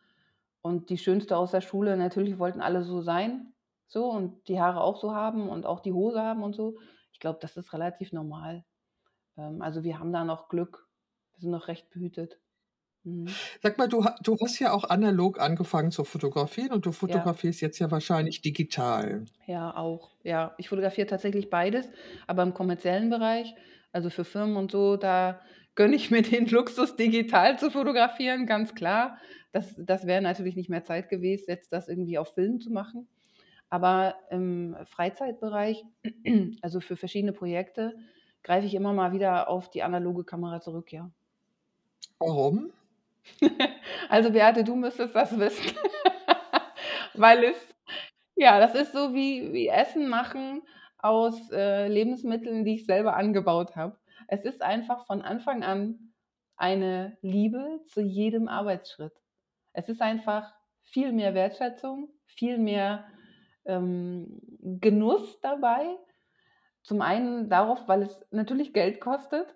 Und die Schönste aus der Schule, natürlich wollten alle so sein. So, und die Haare auch so haben und auch die Hose haben und so. Ich glaube, das ist relativ normal. Ähm, also wir haben da noch Glück. Wir sind noch recht behütet. Mhm. Sag mal, du, du hast ja auch analog angefangen zu fotografieren und du Ja. fotografierst jetzt ja wahrscheinlich digital. Ja, auch. Ja, ich fotografiere tatsächlich beides, aber im kommerziellen Bereich, also für Firmen und so, da gönne ich mir den Luxus, digital zu fotografieren, ganz klar. Das, das wäre natürlich nicht mehr Zeit gewesen, jetzt das irgendwie auf Film zu machen. Aber im Freizeitbereich, also für verschiedene Projekte, greife ich immer mal wieder auf die analoge Kamera zurück, ja. Warum? Also Beate, du müsstest das wissen, weil es Ja, das ist so wie wie Essen machen aus, äh, Lebensmitteln, die ich selber angebaut habe. Es ist einfach von Anfang an eine Liebe zu jedem Arbeitsschritt. Es ist einfach viel mehr Wertschätzung, viel mehr, ähm, Genuss dabei. Zum einen darauf, weil es natürlich Geld kostet,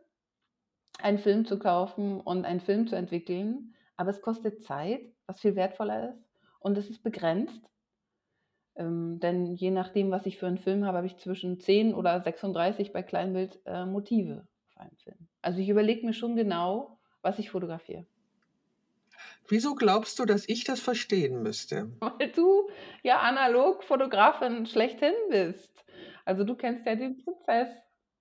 einen Film zu kaufen und einen Film zu entwickeln, aber es kostet Zeit, was viel wertvoller ist und es ist begrenzt. Ähm, denn je nachdem, was ich für einen Film habe, habe ich zwischen 10 oder 36 bei Kleinbild äh, Motive auf einem Film. Also ich überlege mir schon genau, was ich fotografiere. Wieso glaubst du, dass ich das verstehen müsste? Weil du ja analog Fotografin schlechthin bist. Also du kennst ja den Prozess,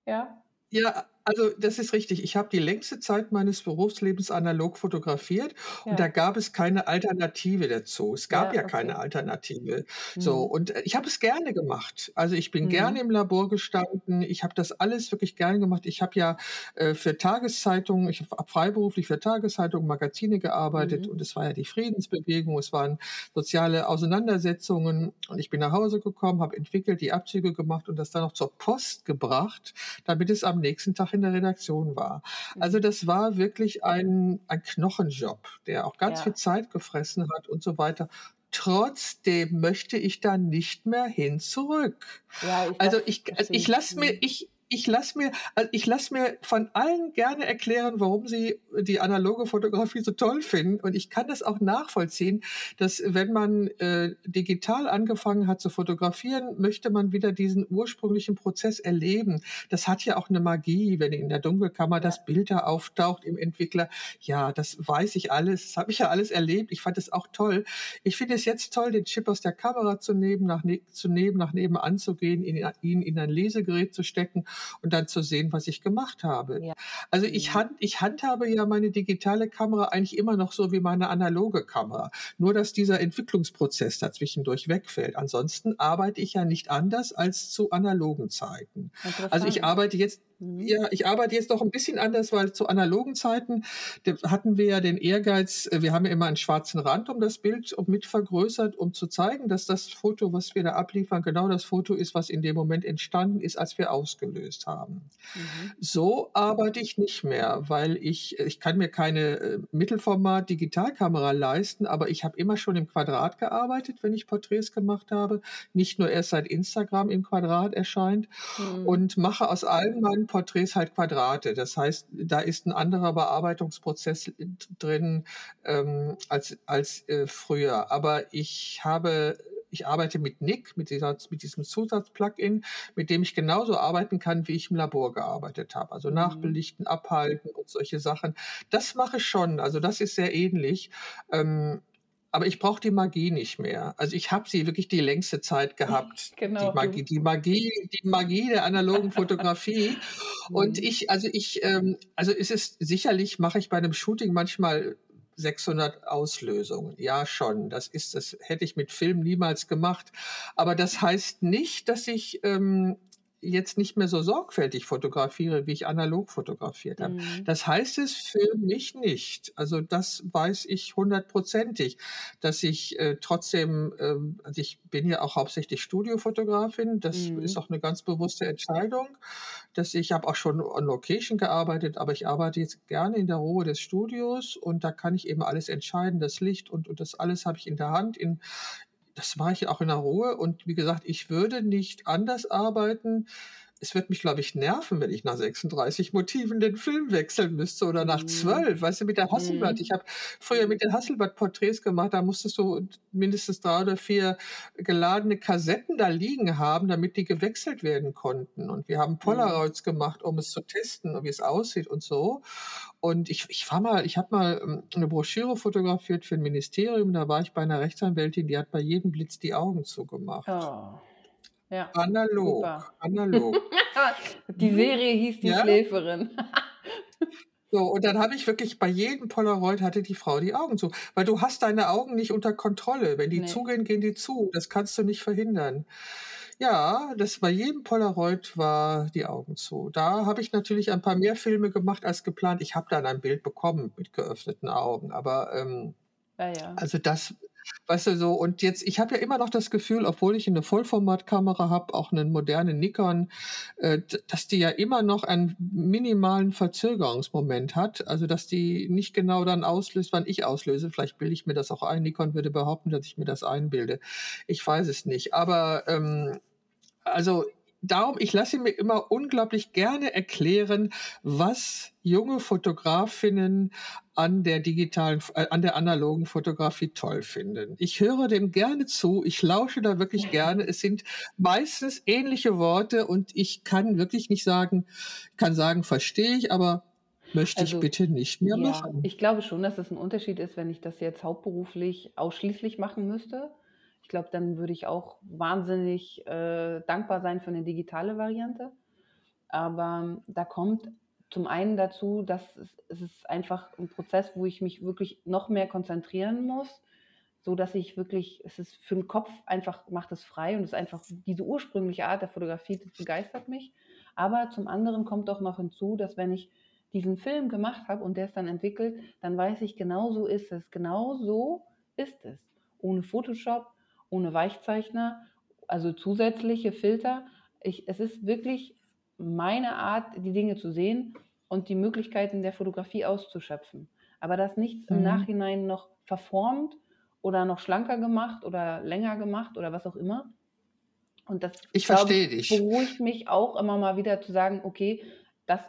ja. Ja, also das ist richtig. Ich habe die längste Zeit meines Berufslebens analog fotografiert und da gab es keine Alternative dazu. Es gab ja, Ja, keine Alternative. So, mhm. und äh, ich habe es gerne gemacht. Also ich bin gerne mhm. im Labor gestanden. Ich habe das alles wirklich gerne gemacht. Ich habe ja äh, für Tageszeitungen, ich habe freiberuflich für Tageszeitungen, Magazine gearbeitet Mhm. und es war ja die Friedensbewegung, es waren soziale Auseinandersetzungen und ich bin nach Hause gekommen, habe entwickelt, die Abzüge gemacht und das dann noch zur Post gebracht, damit es am nächsten Tag in in der Redaktion war. Also mhm. das war wirklich ein, ein Knochenjob, der auch ganz ja. viel Zeit gefressen hat und so weiter. Trotzdem möchte ich da nicht mehr hin zurück. Ja, ich also ich, also ich lasse mir, ich, ich lasse mir, also ich lass mir von allen gerne erklären, warum sie die analoge Fotografie so toll finden. Und ich kann das auch nachvollziehen, dass wenn man äh, digital angefangen hat zu fotografieren, möchte man wieder diesen ursprünglichen Prozess erleben. Das hat ja auch eine Magie, wenn in der Dunkelkammer das Bild da auftaucht im Entwickler. Ja, das weiß ich alles. Das habe ich ja alles erlebt. Ich fand es auch toll. Ich finde es jetzt toll, den Chip aus der Kamera zu nehmen, nach, ne zu nehmen, nach nebenan zu gehen, ihn, ihn in ein Lesegerät zu stecken und dann zu sehen, was ich gemacht habe. Ja. Also ich, mhm. hand, ich handhabe ja meine digitale Kamera eigentlich immer noch so wie meine analoge Kamera. Nur, dass dieser Entwicklungsprozess dazwischendurch wegfällt. Ansonsten arbeite ich ja nicht anders als zu analogen Zeiten. Also ich arbeite jetzt. Ja, ich arbeite jetzt noch ein bisschen anders, weil zu analogen Zeiten hatten wir ja den Ehrgeiz, äh, wir haben ja immer einen schwarzen Rand um das Bild und mit vergrößert, um zu zeigen, dass das Foto, was wir da abliefern, genau das Foto ist, was in dem Moment entstanden ist, als wir ausgelöst haben. Mhm. So arbeite ich nicht mehr, weil ich, ich kann mir keine äh, Mittelformat Digitalkamera leisten, aber ich habe immer schon im Quadrat gearbeitet, wenn ich Porträts gemacht habe. Nicht nur erst seit Instagram im Quadrat erscheint mhm. und mache aus allen meinen Porträts halt Quadrate. Das heißt, da ist ein anderer Bearbeitungsprozess drin ähm, als, als äh, früher. Aber ich habe ich arbeite mit Nick, mit, dieser, mit diesem Zusatzplugin, mit dem ich genauso arbeiten kann, wie ich im Labor gearbeitet habe. Also mhm. nachbelichten, abhalten und solche Sachen. Das mache ich schon. Also das ist sehr ähnlich. Ähm, aber ich brauche die Magie nicht mehr. Also ich habe sie wirklich die längste Zeit gehabt. Genau. Die Magie, die Magie, die Magie der analogen Fotografie. Und mhm. ich, also ich, ähm, also ist es sicherlich mache ich bei einem Shooting manchmal 600 Auslösungen. Ja, schon. Das ist, das hätte ich mit Film niemals gemacht. Aber das heißt nicht, dass ich ähm, jetzt nicht mehr so sorgfältig fotografiere, wie ich analog fotografiert habe. Mhm. Das heißt es für mich nicht. Also das weiß ich hundertprozentig, dass ich äh, trotzdem, ähm, also ich bin ja auch hauptsächlich Studiofotografin, das mhm. ist auch eine ganz bewusste Entscheidung, dass ich habe auch schon on Location gearbeitet, aber ich arbeite jetzt gerne in der Ruhe des Studios und da kann ich eben alles entscheiden, das Licht und, und das alles habe ich in der Hand, in, das mache ich auch in der Ruhe. Und wie gesagt, ich würde nicht anders arbeiten. Es wird mich, glaube ich, nerven, wenn ich nach 36 Motiven den Film wechseln müsste oder nach mhm. zwölf. Weißt du, mit der Hasselblatt. Mhm. Ich habe früher mit den Hasselblatt Porträts gemacht. Da musstest du mindestens drei oder vier geladene Kassetten da liegen haben, damit die gewechselt werden konnten. Und wir haben mhm. Polaroids gemacht, um es zu testen, wie es aussieht und so. Und ich, ich war mal, ich habe mal ähm, eine Broschüre fotografiert für ein Ministerium. Da war ich bei einer Rechtsanwältin, die hat bei jedem Blitz die Augen zugemacht. Oh. Ja. Analog, Super. analog. die mhm. Serie hieß die ja? Schläferin. So, und dann habe ich wirklich bei jedem Polaroid hatte die Frau die Augen zu. Weil du hast deine Augen nicht unter Kontrolle. Wenn die nee. zugehen, gehen die zu. Das kannst du nicht verhindern. Ja, das bei jedem Polaroid war die Augen zu. Da habe ich natürlich ein paar mehr Filme gemacht als geplant. Ich habe dann ein Bild bekommen mit geöffneten Augen, aber ähm, ja, ja. also das, Weißt du so, und jetzt, ich habe ja immer noch das Gefühl, obwohl ich eine Vollformatkamera habe, auch einen modernen Nikon, äh, dass die ja immer noch einen minimalen Verzögerungsmoment hat. Also dass die nicht genau dann auslöst, wann ich auslöse. Vielleicht bilde ich mir das auch ein. Nikon würde behaupten, dass ich mir das einbilde. Ich weiß es nicht. Aber ähm, also darum, ich lasse mir immer unglaublich gerne erklären, was junge Fotografinnen an der digitalen, äh, an der analogen Fotografie toll finden. Ich höre dem gerne zu, ich lausche da wirklich gerne. Es sind meistens ähnliche Worte und ich kann wirklich nicht sagen, kann sagen, verstehe ich, aber möchte also, ich bitte nicht mehr ja, machen. Ich glaube schon, dass es ein Unterschied ist, wenn ich das jetzt hauptberuflich ausschließlich machen müsste. Ich glaube, dann würde ich auch wahnsinnig äh, dankbar sein für eine digitale Variante. Aber da kommt zum einen dazu, dass es, es ist einfach ein Prozess, wo ich mich wirklich noch mehr konzentrieren muss, so dass ich wirklich, es ist für den Kopf einfach, macht es frei und es ist einfach diese ursprüngliche Art der Fotografie, das begeistert mich. Aber zum anderen kommt auch noch hinzu, dass wenn ich diesen Film gemacht habe und der ist dann entwickelt, dann weiß ich, genau so ist es, genau so ist es. Ohne Photoshop, ohne Weichzeichner, also zusätzliche Filter. Ich, es ist wirklich meine Art, die Dinge zu sehen und die Möglichkeiten der Fotografie auszuschöpfen. Aber das nichts mhm. im Nachhinein noch verformt oder noch schlanker gemacht oder länger gemacht oder was auch immer. Und das ich verstehe dich. beruhigt mich auch immer mal wieder zu sagen, okay, das,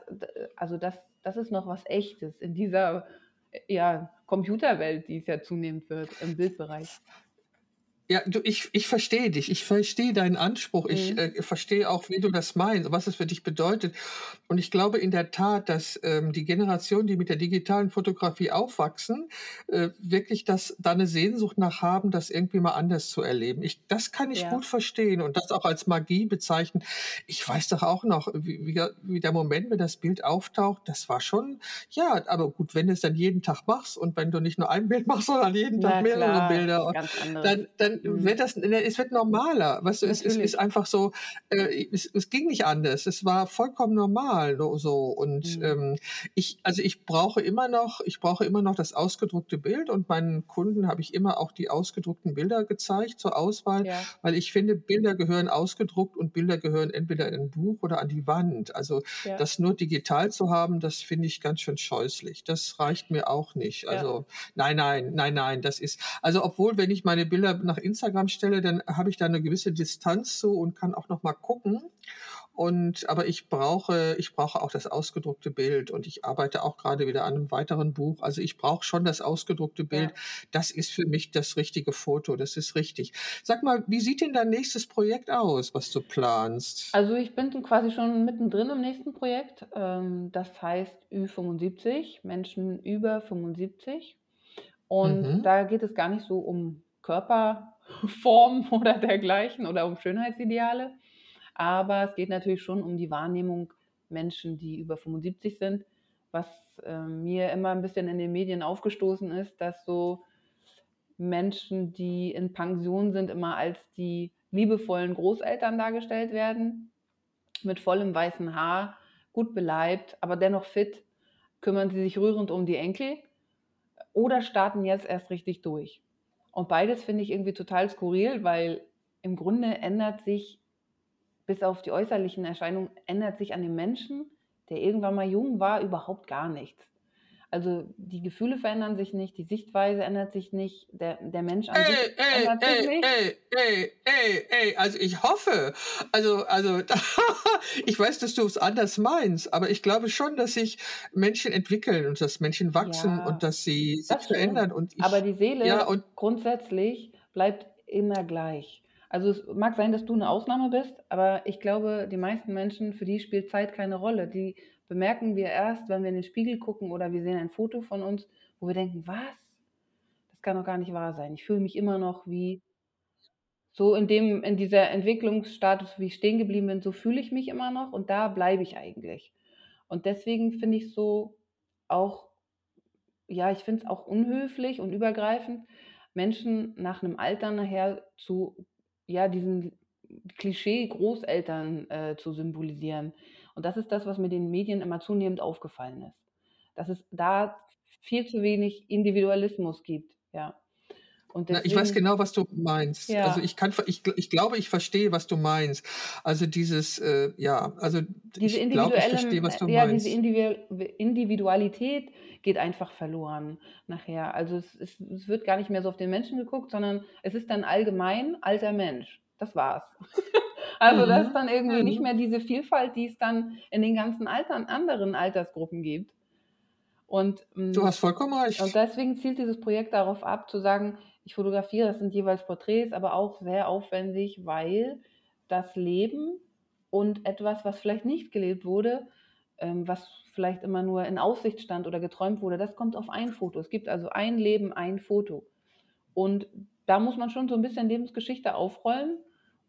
also das, das ist noch was Echtes in dieser ja, Computerwelt, die es ja zunehmend wird im Bildbereich. Ja, du, ich, ich verstehe dich. Ich verstehe deinen Anspruch. Ich mhm. äh, verstehe auch, wie du das meinst, was es für dich bedeutet. Und ich glaube in der Tat, dass ähm, die Generation, die mit der digitalen Fotografie aufwachsen, äh, wirklich das, da eine Sehnsucht nach haben, das irgendwie mal anders zu erleben. Ich, das kann ich ja. gut verstehen und das auch als Magie bezeichnen. Ich weiß doch auch noch, wie, wie, wie der Moment, wenn das Bild auftaucht, das war schon, ja, aber gut, wenn du es dann jeden Tag machst und wenn du nicht nur ein Bild machst, sondern jeden Tag mehrere klar, Bilder, dann, dann. Wird das, ne, es wird normaler. Weißt du, es, es ist einfach so, äh, es, es, ging nicht anders. Es war vollkommen normal so. Und mhm. ähm, ich, also ich brauche immer noch, ich brauche immer noch das ausgedruckte Bild und meinen Kunden habe ich immer auch die ausgedruckten Bilder gezeigt zur Auswahl, ja. weil ich finde, Bilder gehören ausgedruckt und Bilder gehören entweder in ein Buch oder an die Wand. Also ja. das nur digital zu haben, das finde ich ganz schön scheußlich. Das reicht mir auch nicht. Also ja. nein, nein, nein, nein, das ist, also obwohl, wenn ich meine Bilder nach Instagram stelle, dann habe ich da eine gewisse Distanz zu und kann auch noch mal gucken. Und aber ich brauche, ich brauche auch das ausgedruckte Bild und ich arbeite auch gerade wieder an einem weiteren Buch. Also ich brauche schon das ausgedruckte Bild. Ja. Das ist für mich das richtige Foto. Das ist richtig. Sag mal, wie sieht denn dein nächstes Projekt aus, was du planst? Also ich bin quasi schon mittendrin im nächsten Projekt. Ähm, das heißt Ü75, Menschen über 75. Und mhm. da geht es gar nicht so um Körper, Form oder dergleichen oder um Schönheitsideale. Aber es geht natürlich schon um die Wahrnehmung Menschen, die über 75 sind. Was äh, mir immer ein bisschen in den Medien aufgestoßen ist, dass so Menschen, die in Pension sind, immer als die liebevollen Großeltern dargestellt werden, mit vollem weißen Haar, gut beleibt, aber dennoch fit, kümmern sie sich rührend um die Enkel oder starten jetzt erst richtig durch. Und beides finde ich irgendwie total skurril, weil im Grunde ändert sich, bis auf die äußerlichen Erscheinungen, ändert sich an dem Menschen, der irgendwann mal jung war, überhaupt gar nichts. Also die Gefühle verändern sich nicht, die Sichtweise ändert sich nicht, der, der Mensch an ey, sich ey, ändert ey, sich nicht. Ey, ey, ey, ey, also ich hoffe, also, also ich weiß, dass du es anders meinst, aber ich glaube schon, dass sich Menschen entwickeln und dass Menschen wachsen ja, und dass sie sich das verändern. Und ich, aber die Seele ja, und, grundsätzlich bleibt immer gleich. Also es mag sein, dass du eine Ausnahme bist, aber ich glaube, die meisten Menschen, für die spielt Zeit keine Rolle. Die bemerken wir erst, wenn wir in den Spiegel gucken oder wir sehen ein Foto von uns, wo wir denken, was? Das kann doch gar nicht wahr sein. Ich fühle mich immer noch wie so in dem, in dieser Entwicklungsstatus, wie ich stehen geblieben bin, so fühle ich mich immer noch und da bleibe ich eigentlich. Und deswegen finde ich so auch, ja, ich finde es auch unhöflich und übergreifend, Menschen nach einem Alter nachher zu, ja, diesen Klischee Großeltern äh, zu symbolisieren. Und das ist das, was mir den Medien immer zunehmend aufgefallen ist. Dass es da viel zu wenig Individualismus gibt, ja. Und Na, ich weiß genau, was du meinst. Also ich kann, ich, ich glaube, ich verstehe, was du meinst. Also dieses, äh, ja, also Diese ich glaube, ich verstehe, was du ja, diese Individualität geht einfach verloren nachher. Also es, es, es wird gar nicht mehr so auf den Menschen geguckt, sondern es ist dann allgemein alter Mensch. Das war's. Also das ist mhm. dann irgendwie nicht mhm. mehr diese Vielfalt, die es dann in den ganzen Altern, anderen Altersgruppen gibt. Und, Du hast vollkommen recht. und deswegen zielt dieses Projekt darauf ab, zu sagen, ich fotografiere, das sind jeweils Porträts, aber auch sehr aufwendig, weil das Leben und etwas, was vielleicht nicht gelebt wurde, ähm, was vielleicht immer nur in Aussicht stand oder geträumt wurde, das kommt auf ein Foto. Es gibt also ein Leben, ein Foto. Und da muss man schon so ein bisschen Lebensgeschichte aufrollen,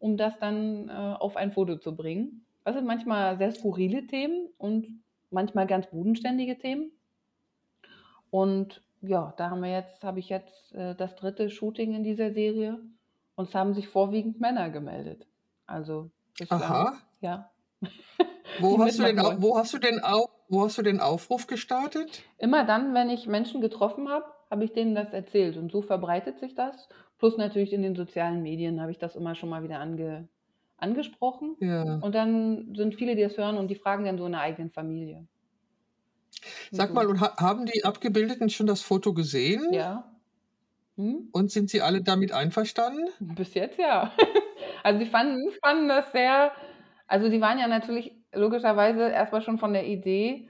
um das dann äh, auf ein Foto zu bringen. Das sind manchmal sehr skurrile Themen und manchmal ganz bodenständige Themen. Und ja, da haben wir jetzt, habe ich jetzt äh, das dritte Shooting in dieser Serie und es haben sich vorwiegend Männer gemeldet. Also Aha. ja. Wo hast, du den, wo, hast du den, wo hast du den Aufruf gestartet? Immer dann, wenn ich Menschen getroffen habe, habe ich denen das erzählt und so verbreitet sich das. Plus natürlich in den sozialen Medien habe ich das immer schon mal wieder ange, angesprochen. Ja. Und dann sind viele, die das hören und die fragen dann so in der eigenen Familie. Sag mal, und ha haben die Abgebildeten schon das Foto gesehen? Ja. Hm? Und sind sie alle damit einverstanden? Bis jetzt ja. Also sie fanden, fanden das sehr, also sie waren ja natürlich logischerweise erstmal schon von der Idee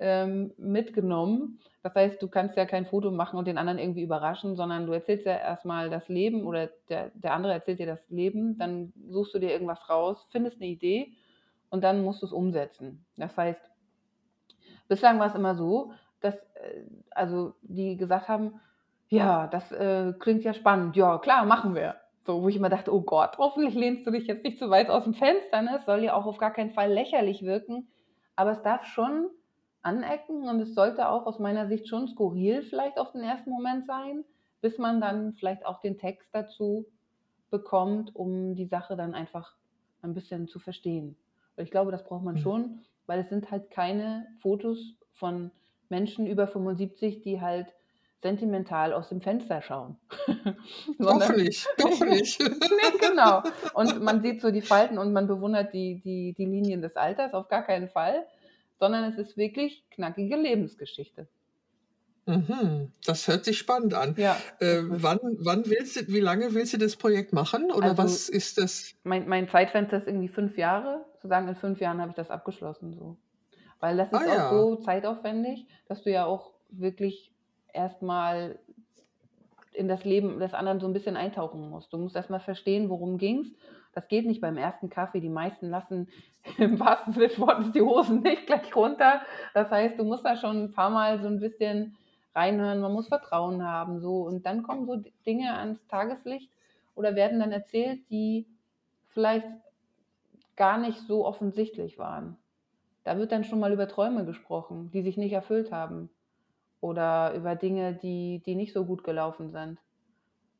ähm, mitgenommen. Das heißt, du kannst ja kein Foto machen und den anderen irgendwie überraschen, sondern du erzählst ja erstmal das Leben oder der, der andere erzählt dir das Leben, dann suchst du dir irgendwas raus, findest eine Idee und dann musst du es umsetzen. Das heißt, Bislang war es immer so, dass äh, also die gesagt haben, ja, das äh, klingt ja spannend. Ja, klar, machen wir. So, wo ich immer dachte, oh Gott, hoffentlich lehnst du dich jetzt nicht zu weit aus dem Fenster. Ne? Es soll ja auch auf gar keinen Fall lächerlich wirken. Aber es darf schon anecken und es sollte auch aus meiner Sicht schon skurril vielleicht auf den ersten Moment sein, bis man dann vielleicht auch den Text dazu bekommt, um die Sache dann einfach ein bisschen zu verstehen. Weil ich glaube, das braucht man mhm. schon weil es sind halt keine Fotos von Menschen über 75, die halt sentimental aus dem Fenster schauen. doch nicht, doch nicht. nee, genau. Und man sieht so die Falten und man bewundert die, die, die Linien des Alters, auf gar keinen Fall, sondern es ist wirklich knackige Lebensgeschichte. Mhm, das hört sich spannend an. Ja. Äh, wann, wann willst du, wie lange willst du das Projekt machen oder also, was ist das? Mein, mein Zeitfenster ist irgendwie fünf Jahre. Zu sagen, in fünf Jahren habe ich das abgeschlossen. So. Weil das ist ah, auch ja. so zeitaufwendig, dass du ja auch wirklich erstmal in das Leben des anderen so ein bisschen eintauchen musst. Du musst erstmal verstehen, worum ging es. Das geht nicht beim ersten Kaffee. Die meisten lassen im wahrsten Sinne des Wortes die Hosen nicht gleich runter. Das heißt, du musst da schon ein paar Mal so ein bisschen reinhören, man muss Vertrauen haben, so. Und dann kommen so Dinge ans Tageslicht oder werden dann erzählt, die vielleicht gar nicht so offensichtlich waren. Da wird dann schon mal über Träume gesprochen, die sich nicht erfüllt haben. Oder über Dinge, die, die nicht so gut gelaufen sind.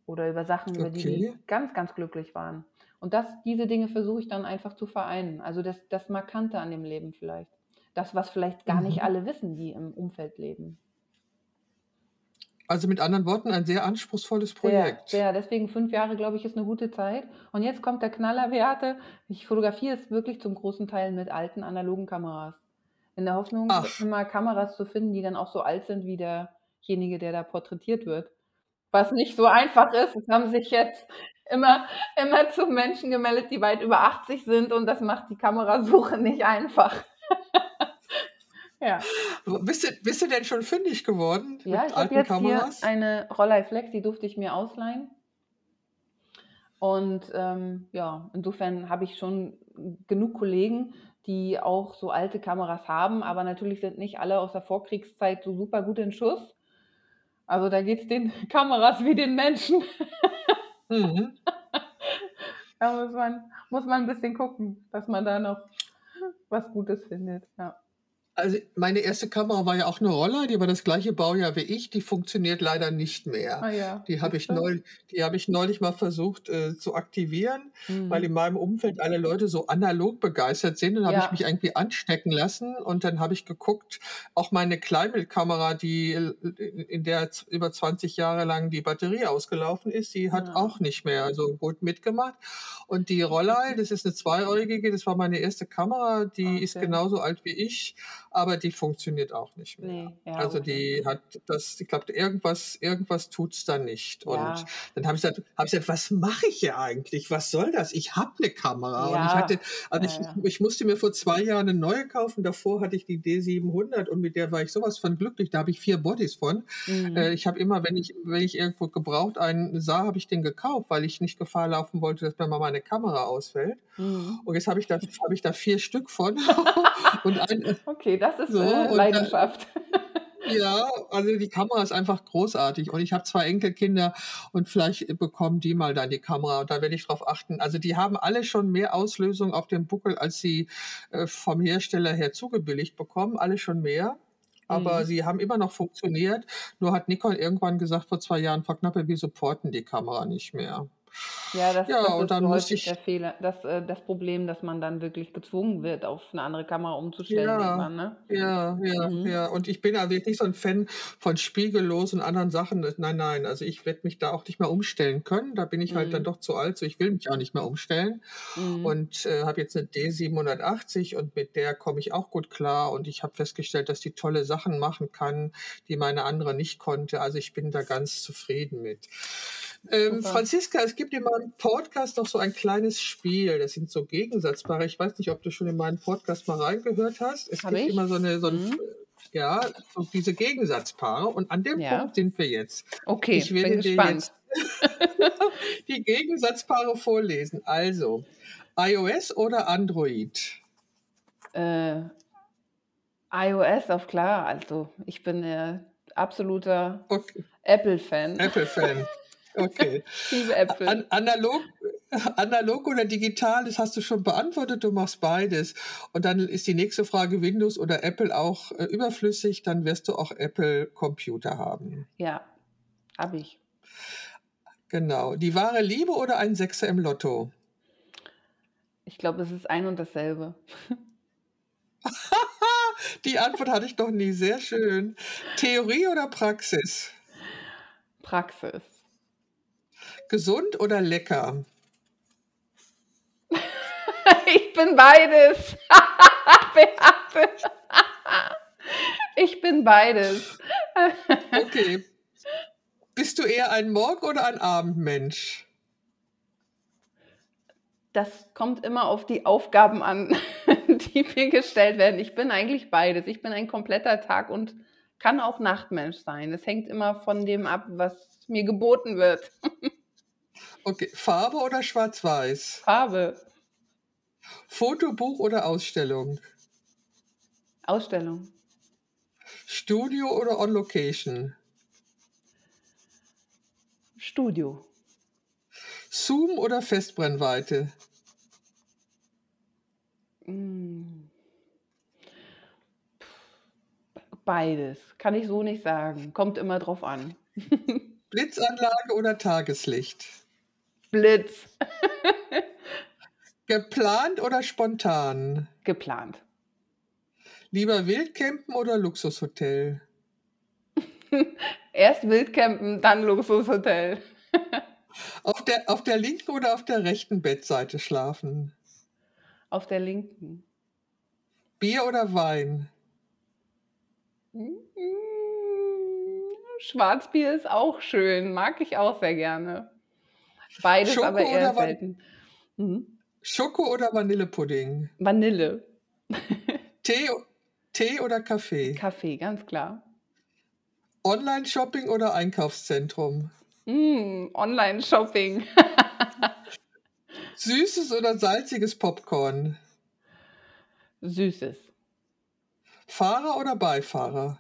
Oder über Sachen, über die die ganz, ganz glücklich waren. Und das, diese Dinge versuche ich dann einfach zu vereinen. Also das, das Markante an dem Leben vielleicht. Das, was vielleicht gar nicht mhm. alle wissen, die im Umfeld leben. Also mit anderen Worten, ein sehr anspruchsvolles Projekt. Sehr. Deswegen fünf Jahre, glaube ich, ist eine gute Zeit. Und jetzt kommt der Knaller, Beate. Ich fotografiere es wirklich zum großen Teil mit alten analogen Kameras. In der Hoffnung, Ach. immer Kameras zu finden, die dann auch so alt sind wie derjenige, der da porträtiert wird. Was nicht so einfach ist. Es haben sich jetzt immer, immer zu Menschen gemeldet, die weit über 80 sind und das macht die Kamerasuche nicht einfach. Ja. Bist du, bist du denn schon fündig geworden? Ja, ich habe jetzt Kameras? hier eine Rollei Flex, die durfte ich mir ausleihen. Und ähm, ja, insofern habe ich schon genug Kollegen, die auch so alte Kameras haben, aber natürlich sind nicht alle aus der Vorkriegszeit so super gut in Schuss. Also da geht es den Kameras wie den Menschen. Mhm. da muss man, muss man ein bisschen gucken, dass man da noch was Gutes findet. Ja. Also meine erste Kamera war ja auch eine Roller, die war das gleiche Baujahr wie ich, die funktioniert leider nicht Ah mehr. ja, Die habe ich siehste. neu die habe ich neulich mal versucht, äh, zu aktivieren, weil Mhm. in meinem Umfeld alle Leute so analog begeistert sind. Dann habe ich Ja. mich irgendwie anstecken lassen und dann habe ich geguckt, auch meine Kleinbildkamera, die äh, in der über 20 Jahre lang die Batterie ausgelaufen ist, die hat Ja. auch nicht mehr so gut mitgemacht. Und die Rollei, das ist eine zweieugige, das war meine erste Kamera, die ist Okay. genauso alt wie ich, aber die funktioniert auch nicht mehr. Ne, ja, Also die hat das ich glaube, irgendwas irgendwas tut's da nicht. Und Ja. dann habe ich gesagt habe ich gesagt: „Was mache ich hier eigentlich? Was soll das? Ich habe eine Kamera.“ Und ich hatte Ja, also ja, ich ja. ich musste mir vor 2 Jahren 'ne neue kaufen. Davor hatte ich die D700 und mit der war ich so was von glücklich. Da habe ich 4 Bodies von. Äh, Mhm. ich habe immer, wenn ich wenn ich irgendwo gebraucht einen sah, habe ich den gekauft, weil ich nicht Gefahr laufen wollte, dass mir mal meine Kamera ausfällt. Mhm. Und jetzt habe ich da habe ich da 4 Stück von und ein äh, Okay, das ist, so äh, Leidenschaft. ja, also die Kamera ist einfach großartig und ich habe 2 Enkelkinder und vielleicht bekommen die mal dann die Kamera und da werde ich drauf achten. Also die haben alle schon mehr Auslösung auf dem Buckel, als sie, äh, vom Hersteller her zugebilligt bekommen, alle schon mehr. Aber Mhm. sie haben immer noch funktioniert. Nur hat Nikon irgendwann gesagt vor 2 Jahren: „Frau Knappe, wir supporten die Kamera nicht mehr.“ Ja, das Ja, das und ist dann so häufig der ich Fehler das äh, das Problem, dass man dann wirklich gezwungen wird, auf 'ne andere Kamera umzustellen Ja, irgendwann, ne? ja, ja, Mhm. ja. Und ich bin also jetzt nicht so 'n Fan von spiegellos und anderen Sachen. Nein, nein, also ich werde mich da auch nicht mehr umstellen können. Da bin ich halt dann Mhm. doch zu alt zu. Ich will mich auch nicht mehr umstellen Mhm. und, äh, habe jetzt 'ne D780 und mit der komme ich auch gut klar und ich habe festgestellt, dass die tolle Sachen machen kann, die meine andere nicht konnte. Also ich bin da ganz zufrieden mit. Ähm. Franziska, es gibt in meinem Podcast noch so ein kleines Spiel. Das sind so Gegensatzpaare. Ich weiß nicht, ob du schon in meinen Podcast mal reingehört hast. Es Habe gibt ich. immer so 'ne so 'n Mhm. ja, so diese Gegensatzpaare und an dem Ja. Punkt sind wir jetzt. Okay, Ich bin werde dir gespannt. jetzt die Gegensatzpaare vorlesen. Also, iOS oder Android? Äh, iOS auf klar. Also, ich bin, äh, absoluter Okay. Apple-Fan. Apple-Fan. Okay. Liebe A Äpfel. an analog analog oder digital, das hast du schon beantwortet, du machst beides. Und dann ist die nächste Frage Windows oder Apple auch, äh, überflüssig, dann wirst du auch Apple-Computer haben. Ja, habe ich. Genau. Die wahre Liebe oder ein Sechser im Lotto? Ich glaube, es ist ein und dasselbe. Die Antwort hatte ich noch nie. Sehr schön. Theorie oder Praxis? Praxis. Gesund oder lecker? Ich bin beides. Beate. Ich bin beides. Okay. Bist du eher ein Morgen oder ein Abendmensch? Das kommt immer auf die Aufgaben an, die mir gestellt werden. Ich bin eigentlich beides. Ich bin ein kompletter Tag und kann auch Nachtmensch sein. Es hängt immer von dem ab, was mir geboten wird. Okay. Farbe oder schwarz-weiß? Farbe. Fotobuch oder Ausstellung? Ausstellung. Studio oder on Location? Studio. Zoom oder Festbrennweite? Mm. Beides. Kann ich so nicht sagen. Kommt immer drauf an. Blitzanlage oder Tageslicht? Blitz. Geplant oder spontan? Geplant. Lieber Wildcampen oder Luxushotel? Erst Wildcampen, dann Luxushotel. Auf der, auf der linken oder auf der rechten Bettseite schlafen? Auf der linken. Bier oder Wein? Mm, Schwarzbier ist auch schön. Mag ich auch sehr gerne. Beides Schoko aber eher selten. Mhm. Schoko oder Vanillepudding? Vanille. Tee, Tee oder Kaffee? Kaffee, ganz klar. Online-Shopping oder Einkaufszentrum? Mm, Online-Shopping. Süßes oder salziges Popcorn? Süßes. Fahrer oder Beifahrer?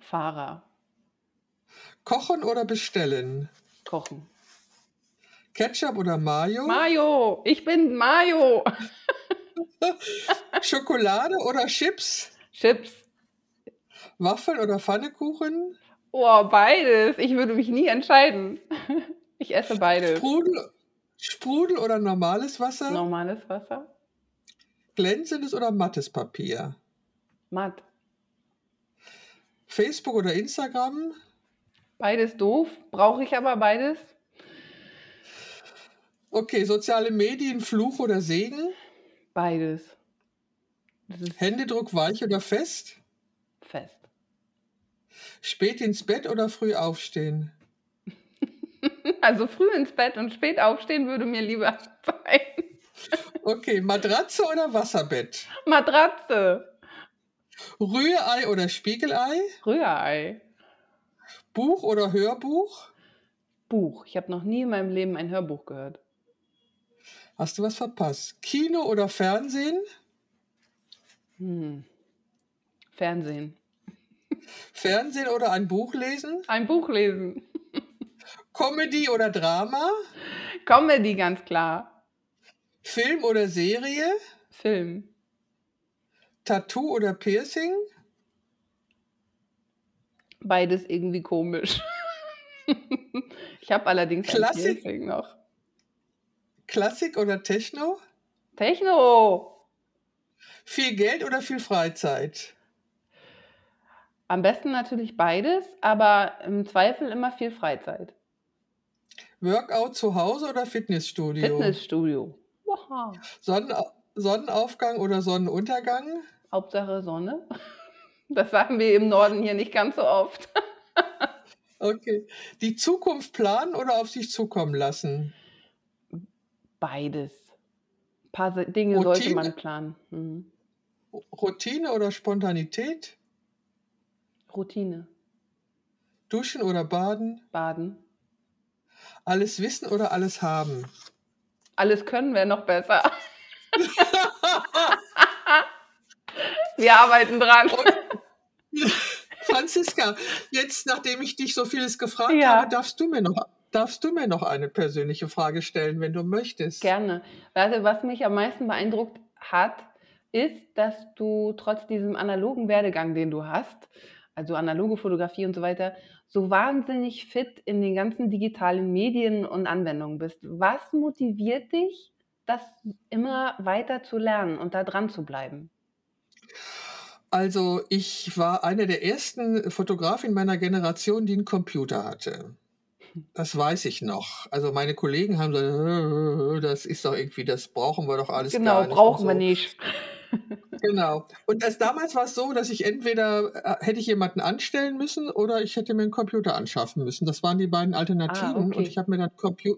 Fahrer. Kochen oder bestellen? Kochen. Ketchup oder Mayo? Mayo. Ich bin Mayo. Schokolade oder Chips? Chips. Waffel oder Pfannekuchen? Oh, beides. Ich würde mich nie entscheiden. Ich esse beides. Sprudel, Sprudel oder normales Wasser? Normales Wasser. Glänzendes oder mattes Papier? Matt. Facebook oder Instagram? Beides doof. Brauche ich aber beides. Okay, soziale Medien, Fluch oder Segen? Beides. Händedruck weich oder fest? Fest. Spät ins Bett oder früh aufstehen? Also früh ins Bett und spät aufstehen würde mir lieber sein. Okay, Matratze oder Wasserbett? Matratze. Rührei oder Spiegelei? Rührei. Buch oder Hörbuch? Buch. Ich habe noch nie in meinem Leben ein Hörbuch gehört. Hast du was verpasst? Kino oder Fernsehen? Hm. Fernsehen. Fernsehen oder ein Buch lesen? Ein Buch lesen. Comedy oder Drama? Comedy, ganz klar. Film oder Serie? Film. Tattoo oder Piercing? Beides irgendwie komisch. ich habe allerdings Klassik, noch. Klassik oder Techno? Techno. Viel Geld oder viel Freizeit? Am besten natürlich beides, aber im Zweifel immer viel Freizeit. Workout zu Hause oder Fitnessstudio? Fitnessstudio. Wow. Sonnenau Sonnenaufgang oder Sonnenuntergang? Hauptsache Sonne. Das sagen wir im Norden hier nicht ganz so oft. Okay. Die Zukunft planen oder auf sich zukommen lassen? Beides. Ein paar Dinge Routine, sollte man planen. Mhm. Routine oder Spontanität? Routine. Duschen oder baden? Baden. Alles wissen oder alles haben? Alles können wäre noch besser. Wir arbeiten dran. Und, Franziska, jetzt nachdem ich dich so vieles gefragt ja. habe, darfst du mir noch darfst du mir noch eine persönliche Frage stellen, wenn du möchtest. Gerne. Also, was mich am meisten beeindruckt hat, ist, dass du trotz diesem analogen Werdegang, den du hast, also analoge Fotografie und so weiter, so wahnsinnig fit in den ganzen digitalen Medien und Anwendungen bist. Was motiviert dich, das immer weiter zu lernen und da dran zu bleiben? Also ich war eine der ersten Fotografen meiner Generation, die einen Computer hatte. Das weiß ich noch. Also meine Kollegen haben gesagt, das ist doch irgendwie, das brauchen wir doch alles genau, gar nicht. Brauchen so. wir nicht. Genau. Und das, damals war es so, dass ich entweder äh, hätte ich jemanden anstellen müssen oder ich hätte mir einen Computer anschaffen müssen. Das waren die beiden ah, Alternativen. Ah, okay. Und ich habe mir, dann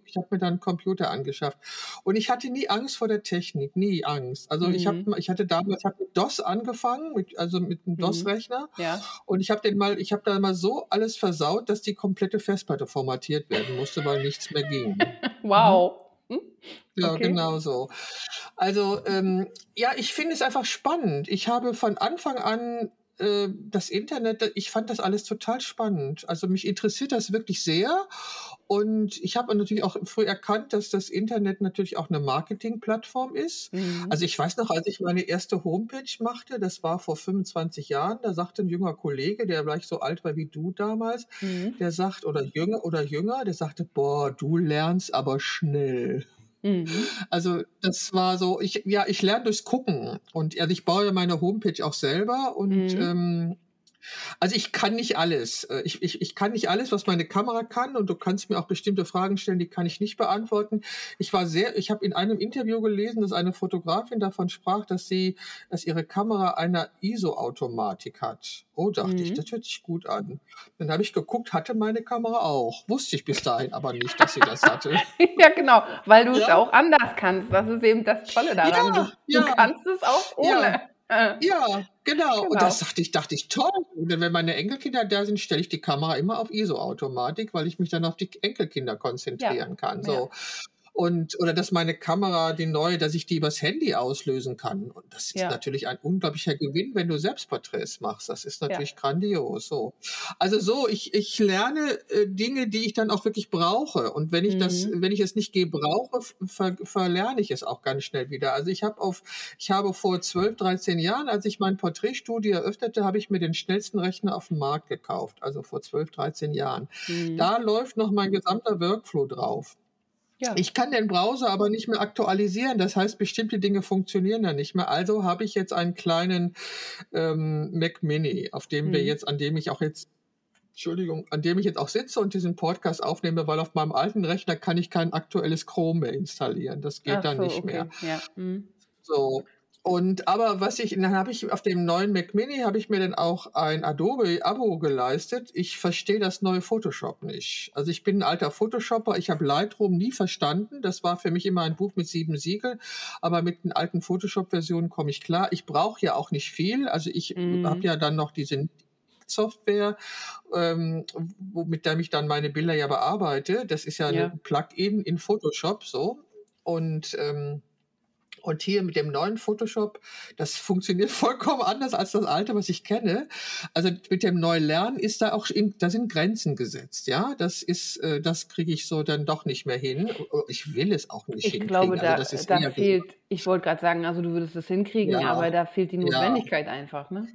ich hab mir dann einen Computer angeschafft. Und ich hatte nie Angst vor der Technik, nie Angst. Also mhm. ich, hab, ich hatte damals hab mit DOS angefangen, mit, also mit einem mhm. DOS-Rechner. Ja. Und ich habe den mal, ich habe da mal so alles versaut, dass die komplette Festplatte formatiert werden musste, weil nichts mehr ging. wow. Hm? Ja, okay. genau so. Also ähm, ja, ich finde es einfach spannend. Ich habe von Anfang an äh, das Internet, ich fand das alles total spannend. Also mich interessiert das wirklich sehr. Und ich habe natürlich auch früh erkannt, dass das Internet natürlich auch eine Marketingplattform ist. Mhm. Also ich weiß noch, als ich meine erste Homepage machte, das war vor 25 Jahren, da sagte ein junger Kollege, der gleich so alt war wie du damals, mhm. der sagt, oder jünger oder jünger, der sagte, boah, du lernst aber schnell. Mhm. Also das war so, ich, ja, ich lerne durchs Gucken und also ich baue ja meine Homepage auch selber und mhm. ähm, also ich kann nicht alles. Äh, ich, ich, ich kann nicht alles, was meine Kamera kann und du kannst mir auch bestimmte Fragen stellen, die kann ich nicht beantworten. Ich war sehr, ich habe in einem Interview gelesen, dass eine Fotografin davon sprach, dass sie, dass ihre Kamera eine ISO-Automatik hat. Oh, dachte mhm. ich, das hört sich gut an. Dann habe ich geguckt, hatte meine Kamera auch. Wusste ich bis dahin aber nicht, dass sie das hatte. ja, genau, weil du ja. es auch anders kannst. Das ist eben das Tolle daran. Ja, du, ja. du kannst es auch ohne. Ja, genau. genau. Und das dachte ich, dachte ich, toll. Und wenn meine Enkelkinder da sind, stelle ich die Kamera immer auf ISO-Automatik, weil ich mich dann auf die Enkelkinder konzentrieren ja. kann. So. Und oder dass meine Kamera, die neue, dass ich die übers Handy auslösen kann. Und das ist ja. natürlich ein unglaublicher Gewinn, wenn du Selbstporträts machst. Das ist natürlich ja. grandios. So. Also so, ich, ich lerne äh, Dinge, die ich dann auch wirklich brauche. Und wenn ich mhm. das, wenn ich es nicht gebrauche, ver, verlerne ich es auch ganz schnell wieder. Also ich habe auf, ich habe vor 12, 13 Jahren, als ich mein Porträtstudio eröffnete, habe ich mir den schnellsten Rechner auf dem Markt gekauft. Also vor 12, 13 Jahren. Mhm. Da läuft noch mein gesamter Workflow drauf. Ja. Ich kann den Browser aber nicht mehr aktualisieren. Das heißt, bestimmte Dinge funktionieren da nicht mehr. Also habe ich jetzt einen kleinen ähm, Mac Mini, auf dem mhm. wir jetzt, an dem ich auch jetzt Entschuldigung, an dem ich jetzt auch sitze und diesen Podcast aufnehme, weil auf meinem alten Rechner kann ich kein aktuelles Chrome mehr installieren. Das geht Ach dann so, nicht okay. mehr. Ja. Mhm. So, und aber was ich, dann habe ich auf dem neuen Mac Mini habe ich mir dann auch ein Adobe-Abo geleistet. Ich verstehe das neue Photoshop nicht. Also ich bin ein alter Photoshopper, ich habe Lightroom nie verstanden. Das war für mich immer ein Buch mit sieben Siegeln, aber mit den alten Photoshop-Versionen komme ich klar. Ich brauche ja auch nicht viel. Also ich mhm. habe ja dann noch diese Software, ähm, mit der ich dann meine Bilder ja bearbeite. Das ist ja, ja. ein Plugin in Photoshop so. Und ähm, und hier mit dem neuen Photoshop, das funktioniert vollkommen anders als das alte, was ich kenne. Also mit dem neuen Lernen ist da auch, in, da sind Grenzen gesetzt, ja. Das ist, äh, das kriege ich so dann doch nicht mehr hin. Ich will es auch nicht ich hinkriegen. Ich glaube, also da, da fehlt, ich wollte gerade sagen, also du würdest es hinkriegen, ja, aber da fehlt die Notwendigkeit ja. einfach, ne?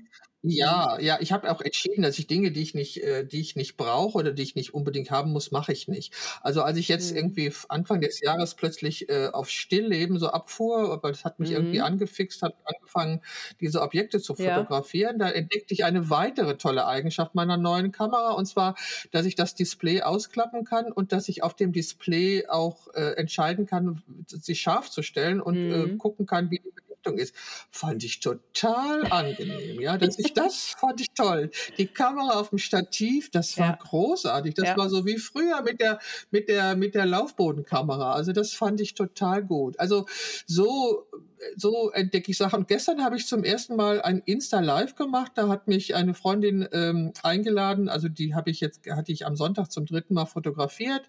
Ja, ja, ich habe auch entschieden, dass ich Dinge, die ich nicht, äh, die ich nicht brauche oder die ich nicht unbedingt haben muss, mache ich nicht. Also als ich jetzt mhm. irgendwie Anfang des Jahres plötzlich äh, auf Stillleben so abfuhr, weil das hat mich mhm. irgendwie angefixt, habe angefangen, diese Objekte zu fotografieren, ja. da entdeckte ich eine weitere tolle Eigenschaft meiner neuen Kamera und zwar, dass ich das Display ausklappen kann und dass ich auf dem Display auch äh, entscheiden kann, sich scharf zu stellen und äh, mhm. gucken kann, wie die Richtung ist, fand ich total angenehm. Ja, dass ich das fand ich toll. Die Kamera auf dem Stativ, das war ja. großartig. Das ja. war so wie früher mit der mit der mit der Laufbodenkamera. Also das fand ich total gut. Also so so entdecke ich Sachen. Und gestern habe ich zum ersten Mal ein Insta Live gemacht. Da hat mich eine Freundin ähm, eingeladen. Also die habe ich jetzt hatte ich am Sonntag zum dritten Mal fotografiert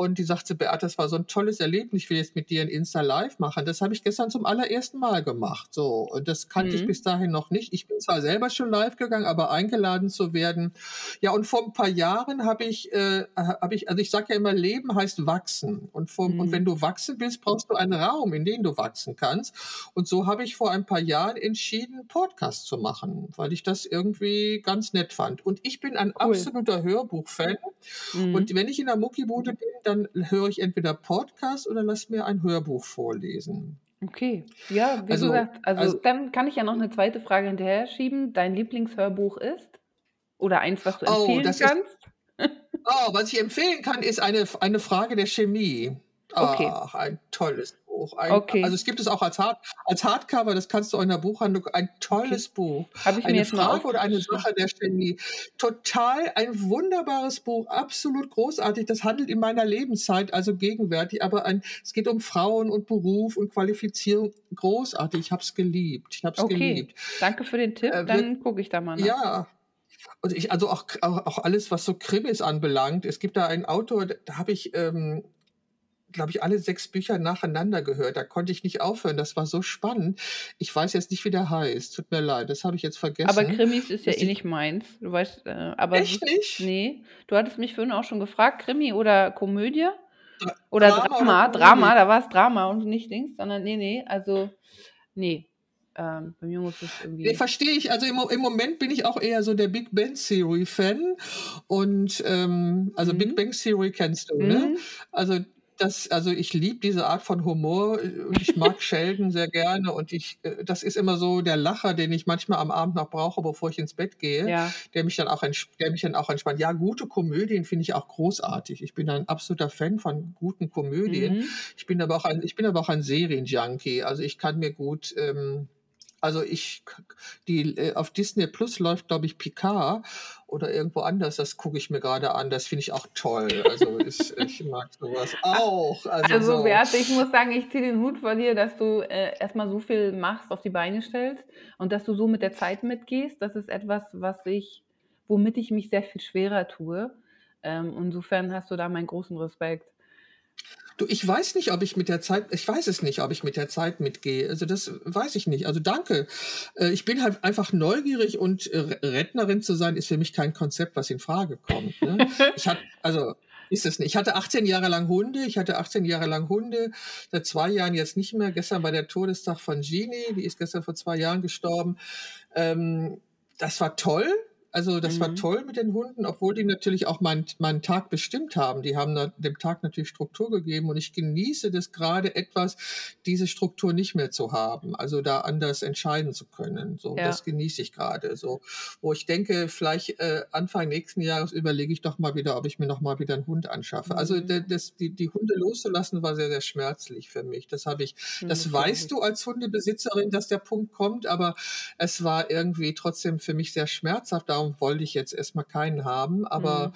und die sagte, Beate, das war so ein tolles Erlebnis, ich will jetzt mit dir ein Insta Live machen. Das habe ich gestern zum allerersten Mal gemacht. So, und das kannte mhm. ich bis dahin noch nicht. Ich bin zwar selber schon live gegangen, aber eingeladen zu werden. Ja, und vor ein paar Jahren habe ich, äh, habe ich, also ich sage ja immer, Leben heißt wachsen. Und, vor, mhm. und wenn du wachsen willst, brauchst du einen Raum, in dem du wachsen kannst. Und so habe ich vor ein paar Jahren entschieden, Podcast zu machen, weil ich das irgendwie ganz nett fand. Und ich bin ein cool. absoluter Hörbuchfan. Mhm. Und wenn ich in der Muckibude bin, dann höre ich entweder Podcast oder lass mir ein Hörbuch vorlesen. Okay, ja, wie also, gesagt, also, also, dann kann ich ja noch eine zweite Frage hinterher schieben. Dein Lieblingshörbuch ist? Oder eins, was du oh, empfehlen oh, kannst? Ist, oh, was ich empfehlen kann, ist eine, eine Frage der Chemie. Okay. Ach, ein tolles Buch. Ein, okay. Also es gibt es auch als, Hard, als Hardcover, das kannst du auch in der Buchhandlung, ein tolles okay. Buch. Habe ich eine mir jetzt Frage oder eine Sache der Chemie. Total ein wunderbares Buch, absolut großartig. Das handelt in meiner Lebenszeit, also gegenwärtig, aber ein, es geht um Frauen und Beruf und Qualifizierung. Großartig, ich habe es geliebt. Ich habe es okay. geliebt. Danke für den Tipp, äh, dann gucke ich da mal nach. Ja, und ich, also auch, auch, auch, alles, was so Krimis anbelangt. Es gibt da einen Autor, da habe ich ähm, glaube ich, alle sechs Bücher nacheinander gehört. Da konnte ich nicht aufhören. Das war so spannend. Ich weiß jetzt nicht, wie der heißt. Tut mir leid, das habe ich jetzt vergessen. Aber Krimis ist ja eh nicht meins. Du weißt, äh, aber Echt nicht? Nee. Du hattest mich vorhin auch schon gefragt, Krimi oder Komödie? Oder Drama, Drama, oder Drama, da war es Drama und nicht Dings, sondern nee, nee, also nee. Ähm, bei mir muss es irgendwie. Nee, verstehe ich. Also im, im, Moment bin ich auch eher so der Big Bang Theory Fan. Und ähm, also mhm. Big Bang Theory kennst du, ne? mhm. ne? Also das, also ich liebe diese Art von Humor äh, und ich mag Sheldon sehr gerne und ich, äh, das ist immer so der Lacher, den ich manchmal am Abend noch brauche, bevor ich ins Bett gehe, ja. der mich dann auch, der mich dann auch entspannt. Ja, gute Komödien finde ich auch großartig. Ich bin ein absoluter Fan von guten Komödien. Mhm. Ich bin aber auch ein, ich bin aber auch ein Serienjunkie. Also ich kann mir gut, ähm, also ich, die äh, auf Disney Plus läuft, glaube ich, Picard oder irgendwo anders. Das gucke ich mir gerade an. Das finde ich auch toll. Also ich, ich mag sowas auch. Also, also so. Beate, ich muss sagen, ich ziehe den Hut vor dir, dass du äh, erstmal so viel machst, auf die Beine stellst und dass du so mit der Zeit mitgehst. Das ist etwas, was ich, womit ich mich sehr viel schwerer tue. Ähm, insofern hast du da meinen großen Respekt. Du, ich weiß nicht, ob ich mit der Zeit, ich weiß es nicht, ob ich mit der Zeit mitgehe. Also das weiß ich nicht. Also danke. Äh, ich bin halt einfach neugierig und äh, Rednerin zu sein, ist für mich kein Konzept, was in Frage kommt. Ne? Ich hatte, also ist es nicht. Ich hatte 18 Jahre lang Hunde. Ich hatte 18 Jahre lang Hunde. Seit zwei Jahren jetzt nicht mehr. Gestern war der Todestag von Jeannie. Die ist gestern vor zwei Jahren gestorben. Ähm, das war toll. Also das mhm. war toll mit den Hunden, obwohl die natürlich auch meinen, meinen Tag bestimmt haben. Die haben dem Tag natürlich Struktur gegeben und ich genieße das gerade etwas, diese Struktur nicht mehr zu haben. Also da anders entscheiden zu können. So, ja. das genieße ich gerade. So, wo ich denke, vielleicht äh, Anfang nächsten Jahres überlege ich doch mal wieder, ob ich mir noch mal wieder einen Hund anschaffe. Also mhm. Also das, die, die Hunde loszulassen war sehr, sehr schmerzlich für mich. Das habe ich, mhm, das weißt du als Hundebesitzerin, dass der Punkt kommt, aber es war irgendwie trotzdem für mich sehr schmerzhaft darum wollte ich jetzt erstmal keinen haben, aber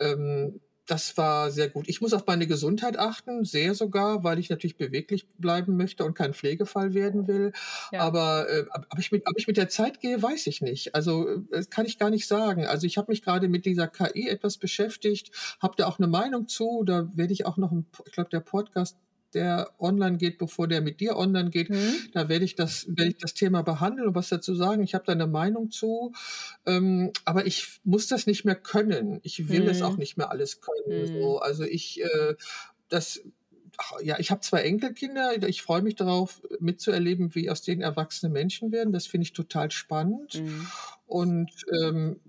mhm. ähm, das war sehr gut. Ich muss auf meine Gesundheit achten, sehr sogar, weil ich natürlich beweglich bleiben möchte und kein Pflegefall werden will. Ja. Aber äh, ob, ich mit, ob ich mit der Zeit gehe, weiß ich nicht. Also äh, das kann ich gar nicht sagen. Also ich habe mich gerade mit dieser KI etwas beschäftigt, habe da auch eine Meinung zu. Da werde ich auch noch, ein, ich glaube, der Podcast der online geht, bevor der mit dir online geht. Mhm. Da werde ich das, werde ich das Thema behandeln und was dazu sagen. Ich habe da eine Meinung zu, ähm, aber ich muss das nicht mehr können. Ich will es auch mhm. nicht mehr alles können. Mhm. So. Also ich, äh, das, ach, ja, ich habe zwei Enkelkinder. Ich freue mich darauf, mitzuerleben, wie aus denen erwachsene Menschen werden. Das finde ich total spannend. Mhm. Und ähm,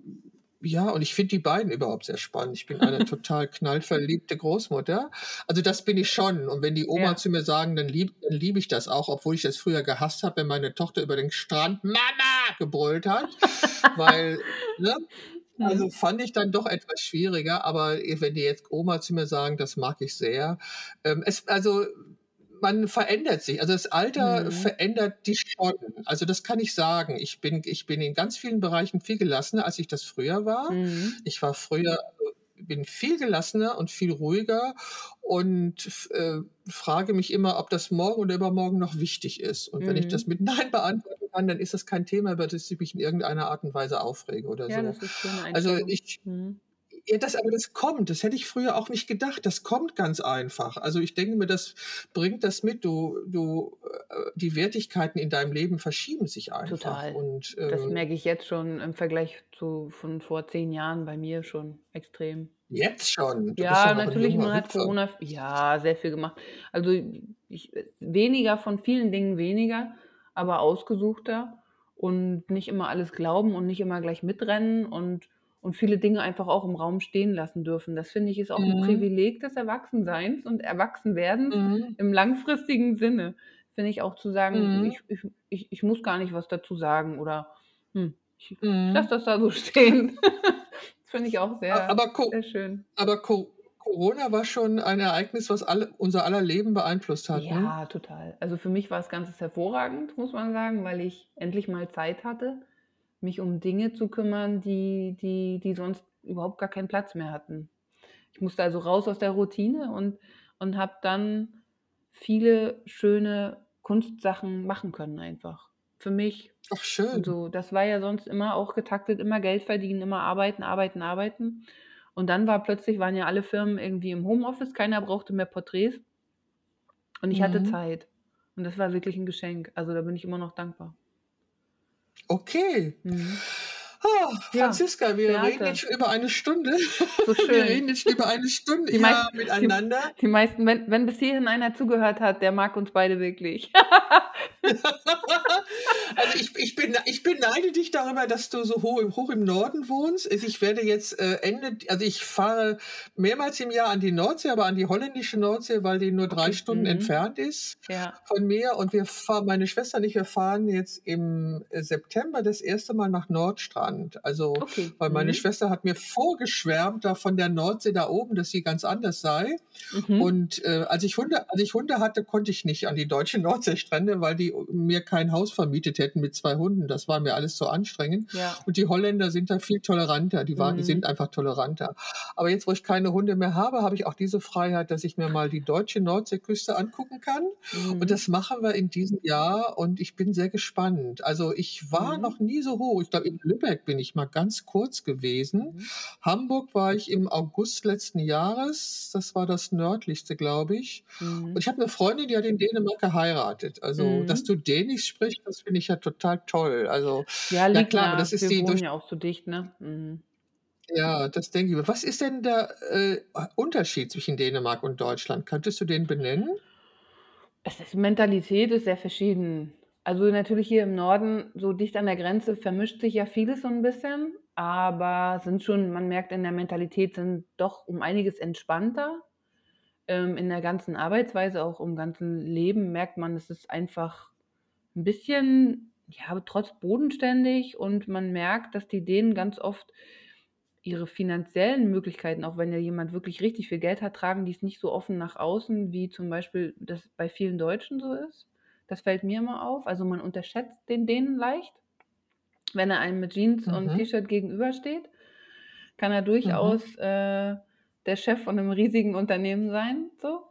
ja, und ich finde die beiden überhaupt sehr spannend. Ich bin eine total knallverliebte Großmutter. Also das bin ich schon. Und wenn die Oma ja. zu mir sagen, dann liebe lieb ich das auch, obwohl ich das früher gehasst habe, wenn meine Tochter über den Strand Mama gebrüllt hat. weil, ne? Also fand ich dann doch etwas schwieriger, aber wenn die jetzt Oma zu mir sagen, das mag ich sehr. Ähm, es, also man verändert sich. Also das Alter mhm. verändert dich schon. Also das kann ich sagen. Ich bin, ich bin in ganz vielen Bereichen viel gelassener, als ich das früher war. Mhm. Ich war früher, also bin viel gelassener und viel ruhiger und äh, frage mich immer, ob das morgen oder übermorgen noch wichtig ist. Und mhm. wenn ich das mhm. mit Nein beantworten kann, dann ist das kein Thema, über das ich mich in irgendeiner Art und Weise aufrege oder ja, so. Das ist schön also ich, mhm. Ja, das, aber das kommt. Das hätte ich früher auch nicht gedacht. Das kommt ganz einfach. Also ich denke mir, das bringt das mit. Du, du, äh, die Wertigkeiten in deinem Leben verschieben sich einfach. Total. Und, äh, das ähm merke ich jetzt schon im Vergleich zu von vor zehn Jahren bei mir schon extrem. Jetzt schon? Du ja, natürlich, man hat Corona, ja, sehr viel gemacht. Also ich, weniger von vielen Dingen weniger, aber ausgesuchter und nicht immer alles glauben und nicht immer gleich mitrennen und und viele Dinge einfach auch im Raum stehen lassen dürfen. Das finde ich ist auch ein mhm. Privileg des Erwachsenseins und Erwachsenwerdens Mhm. im langfristigen Sinne. Finde ich auch zu sagen, Mhm. ich, ich, ich, ich muss gar nicht was dazu sagen oder hm, ich, ich mhm. lasse das da so stehen. Das finde ich auch sehr, aber, sehr schön. aber Corona war schon ein Ereignis, was alle, unser aller Leben beeinflusst hat. Ne? Ja, total. Also für mich war es ganz hervorragend, muss man sagen, weil ich endlich mal Zeit hatte mich um Dinge zu kümmern, die, die, die sonst überhaupt gar keinen Platz mehr hatten. Ich musste also raus aus der Routine und, und habe dann viele schöne Kunstsachen machen können einfach. Für mich. Ach schön. so, das war ja sonst immer auch getaktet, immer Geld verdienen, immer arbeiten, arbeiten, arbeiten. Und dann war plötzlich, waren ja alle Firmen irgendwie im Homeoffice, keiner brauchte mehr Porträts. Und ich mhm. hatte Zeit. Und das war wirklich ein Geschenk. Also da bin ich immer noch dankbar. Okay. Mhm. Oh, Franziska, ja, wir reden jetzt schon über eine Stunde. So schön. Wir reden jetzt schon über eine Stunde die ja, meisten, miteinander. Die, die, meisten, wenn, wenn bis hierhin einer zugehört hat, der mag uns beide wirklich. also ich, ich, bin, ich beneide dich darüber, dass du so hoch, hoch im Norden wohnst. Also ich werde jetzt äh, Ende, also ich fahre mehrmals im Jahr an die Nordsee, aber an die holländische Nordsee, weil die nur drei okay. Stunden mhm. entfernt ist ja. von mir. Und wir fahren, meine Schwester und ich, wir fahren jetzt im September das erste Mal nach Nordstrand. Also, okay. weil meine mhm. Schwester hat mir vorgeschwärmt da von der Nordsee da oben, dass sie ganz anders sei. Mhm. Und äh, als ich Hunde, als ich Hunde hatte, konnte ich nicht an die deutschen Nordseestrände, weil die mir kein Haus vermietet hätten Städten mit zwei Hunden. Das war mir alles zu anstrengend. Ja. Und die Holländer sind da viel toleranter. Die waren, die Mhm. sind einfach toleranter. Aber jetzt, wo ich keine Hunde mehr habe, habe ich auch diese Freiheit, dass ich mir mal die deutsche Nordseeküste angucken kann. Mhm. Und das machen wir in diesem Jahr und ich bin sehr gespannt. Also ich war Mhm. noch nie so hoch. Ich glaube, in Lübeck bin ich mal ganz kurz gewesen. Mhm. Hamburg war ich im August letzten Jahres. Das war das nördlichste, glaube ich. Mhm. Und ich habe eine Freundin, die hat in Dänemark geheiratet. Also, dass Mhm. du Dänisch sprichst, das finde ich ja total toll. Also, Ja, liegt klar, aber nah. das ist Wir die wohnen ja auch so dicht, ne? Mhm. Ja, das denke ich mir. Was ist denn der äh, Unterschied zwischen Dänemark und Deutschland? Könntest du den benennen? Es ist Mentalität ist sehr verschieden. Also, natürlich hier im Norden, so dicht an der Grenze, vermischt sich ja vieles so ein bisschen, aber sind schon man merkt in der Mentalität sind doch um einiges entspannter. Ähm, in der ganzen Arbeitsweise, auch im ganzen Leben merkt man, es ist einfach ein bisschen, ja, trotz bodenständig und man merkt, dass die Dänen ganz oft ihre finanziellen Möglichkeiten, auch wenn ja jemand wirklich richtig viel Geld hat, tragen die's nicht so offen nach außen, wie zum Beispiel das bei vielen Deutschen so ist. Das fällt mir immer auf. Also, man unterschätzt den Dänen leicht. Wenn er einem mit Jeans und Mhm. T-Shirt gegenübersteht, kann er Mhm. durchaus, äh, der Chef von einem riesigen Unternehmen sein, so.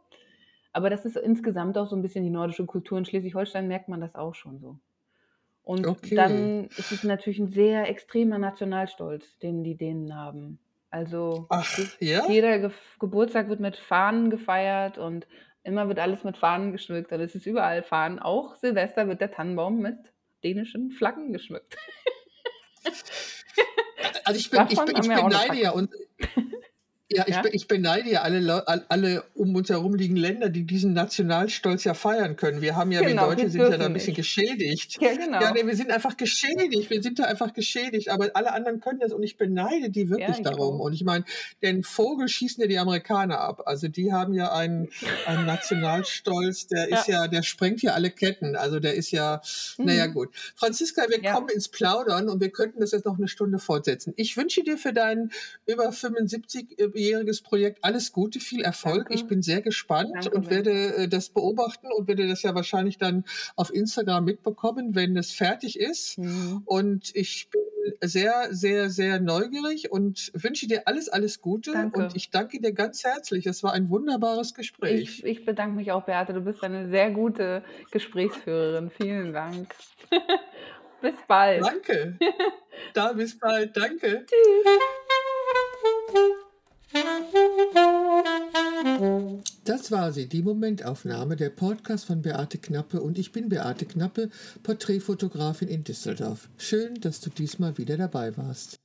Aber das ist insgesamt auch so ein bisschen die nordische Kultur. In Schleswig-Holstein merkt man das auch schon so. Und Okay. dann ist es natürlich ein sehr extremer Nationalstolz, den die Dänen haben. Also, Ach, ja? jeder Gef Geburtstag wird mit Fahnen gefeiert und immer wird alles mit Fahnen geschmückt und es ist überall Fahnen. Auch Silvester wird der Tannenbaum mit dänischen Flaggen geschmückt. Also ich bin, ich, Davon bin, ich auch 'ne beneide ja und ja, ich, Ja? be, ich beneide ja alle, alle um uns herum liegenden Länder, die diesen Nationalstolz ja feiern können. Wir haben ja, wir Genau, Deutsche wir sind ja da ein bisschen nicht. geschädigt. Ja, Ja, genau. nee, wir sind einfach geschädigt. Wir sind da einfach geschädigt. Aber alle anderen können das und ich beneide die Ja, wirklich ich darum. auch. Und ich meine, den Vogel schießen ja die Amerikaner ab. Also die haben ja einen, einen Nationalstolz, der ist Ja. ja, der sprengt ja alle Ketten. Also der ist ja, naja Mhm. gut. Franziska, wir Ja. kommen ins Plaudern und wir könnten das jetzt noch eine Stunde fortsetzen. Ich wünsche dir für dein über 75-jähriges Projekt alles Gute, viel Erfolg. Ich Danke. bin sehr gespannt Danke und werde äh, das beobachten und werde das ja wahrscheinlich dann auf Instagram mitbekommen, wenn es fertig ist. Mhm. Und ich bin sehr, sehr, sehr neugierig und wünsche dir alles, alles Gute. Und Danke. ich danke dir ganz herzlich. Es war ein wunderbares Ich Gespräch. ich bedanke mich auch, Beate. Du bist eine sehr gute Gesprächsführerin. Vielen Dank. Bis bald. Danke. Da, bis bald. Danke. Tschüss. Das war sie, die Momentaufnahme, der Podcast von Beate Knappe und ich bin Beate Knappe, Porträtfotografin in Düsseldorf. Schön, dass du diesmal wieder dabei warst.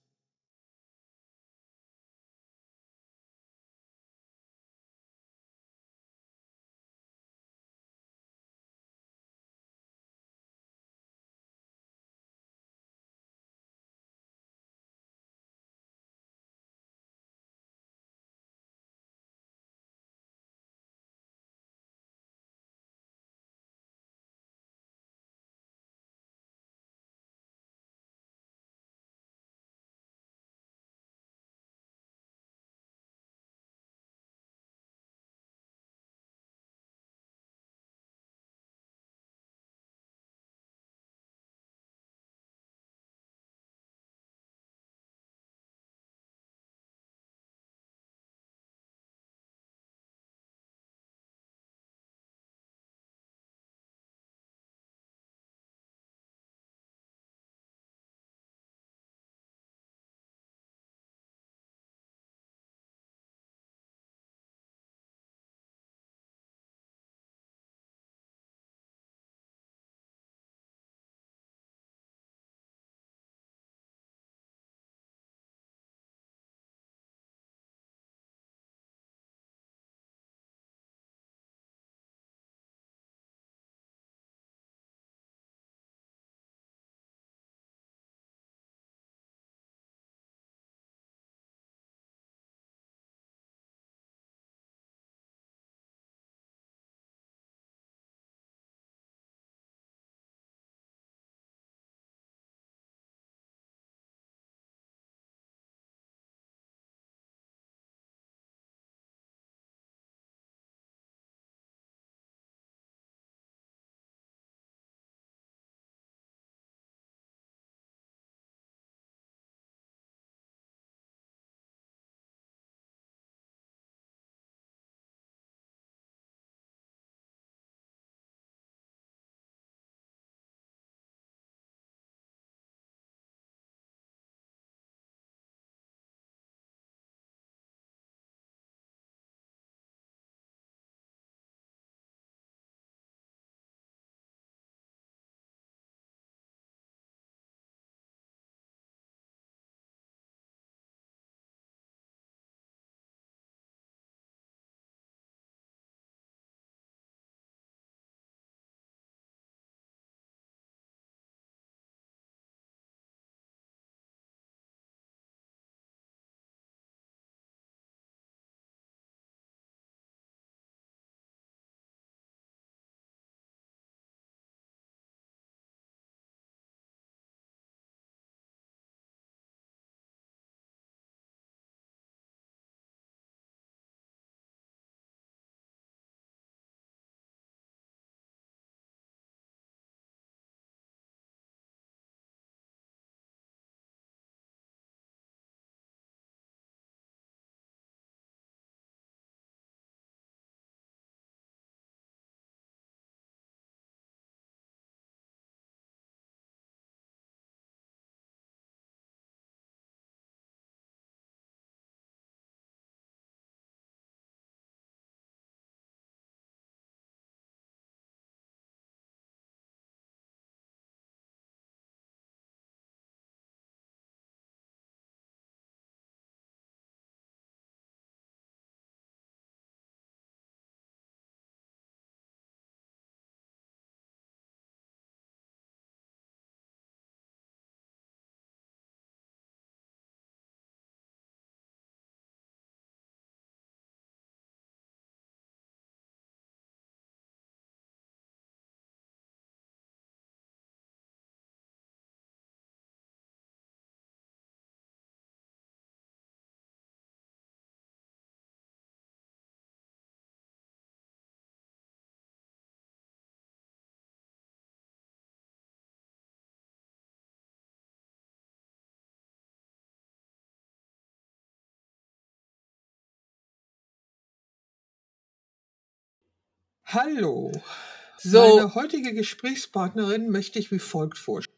Hallo. So. Meine heutige Gesprächspartnerin möchte ich wie folgt vorstellen.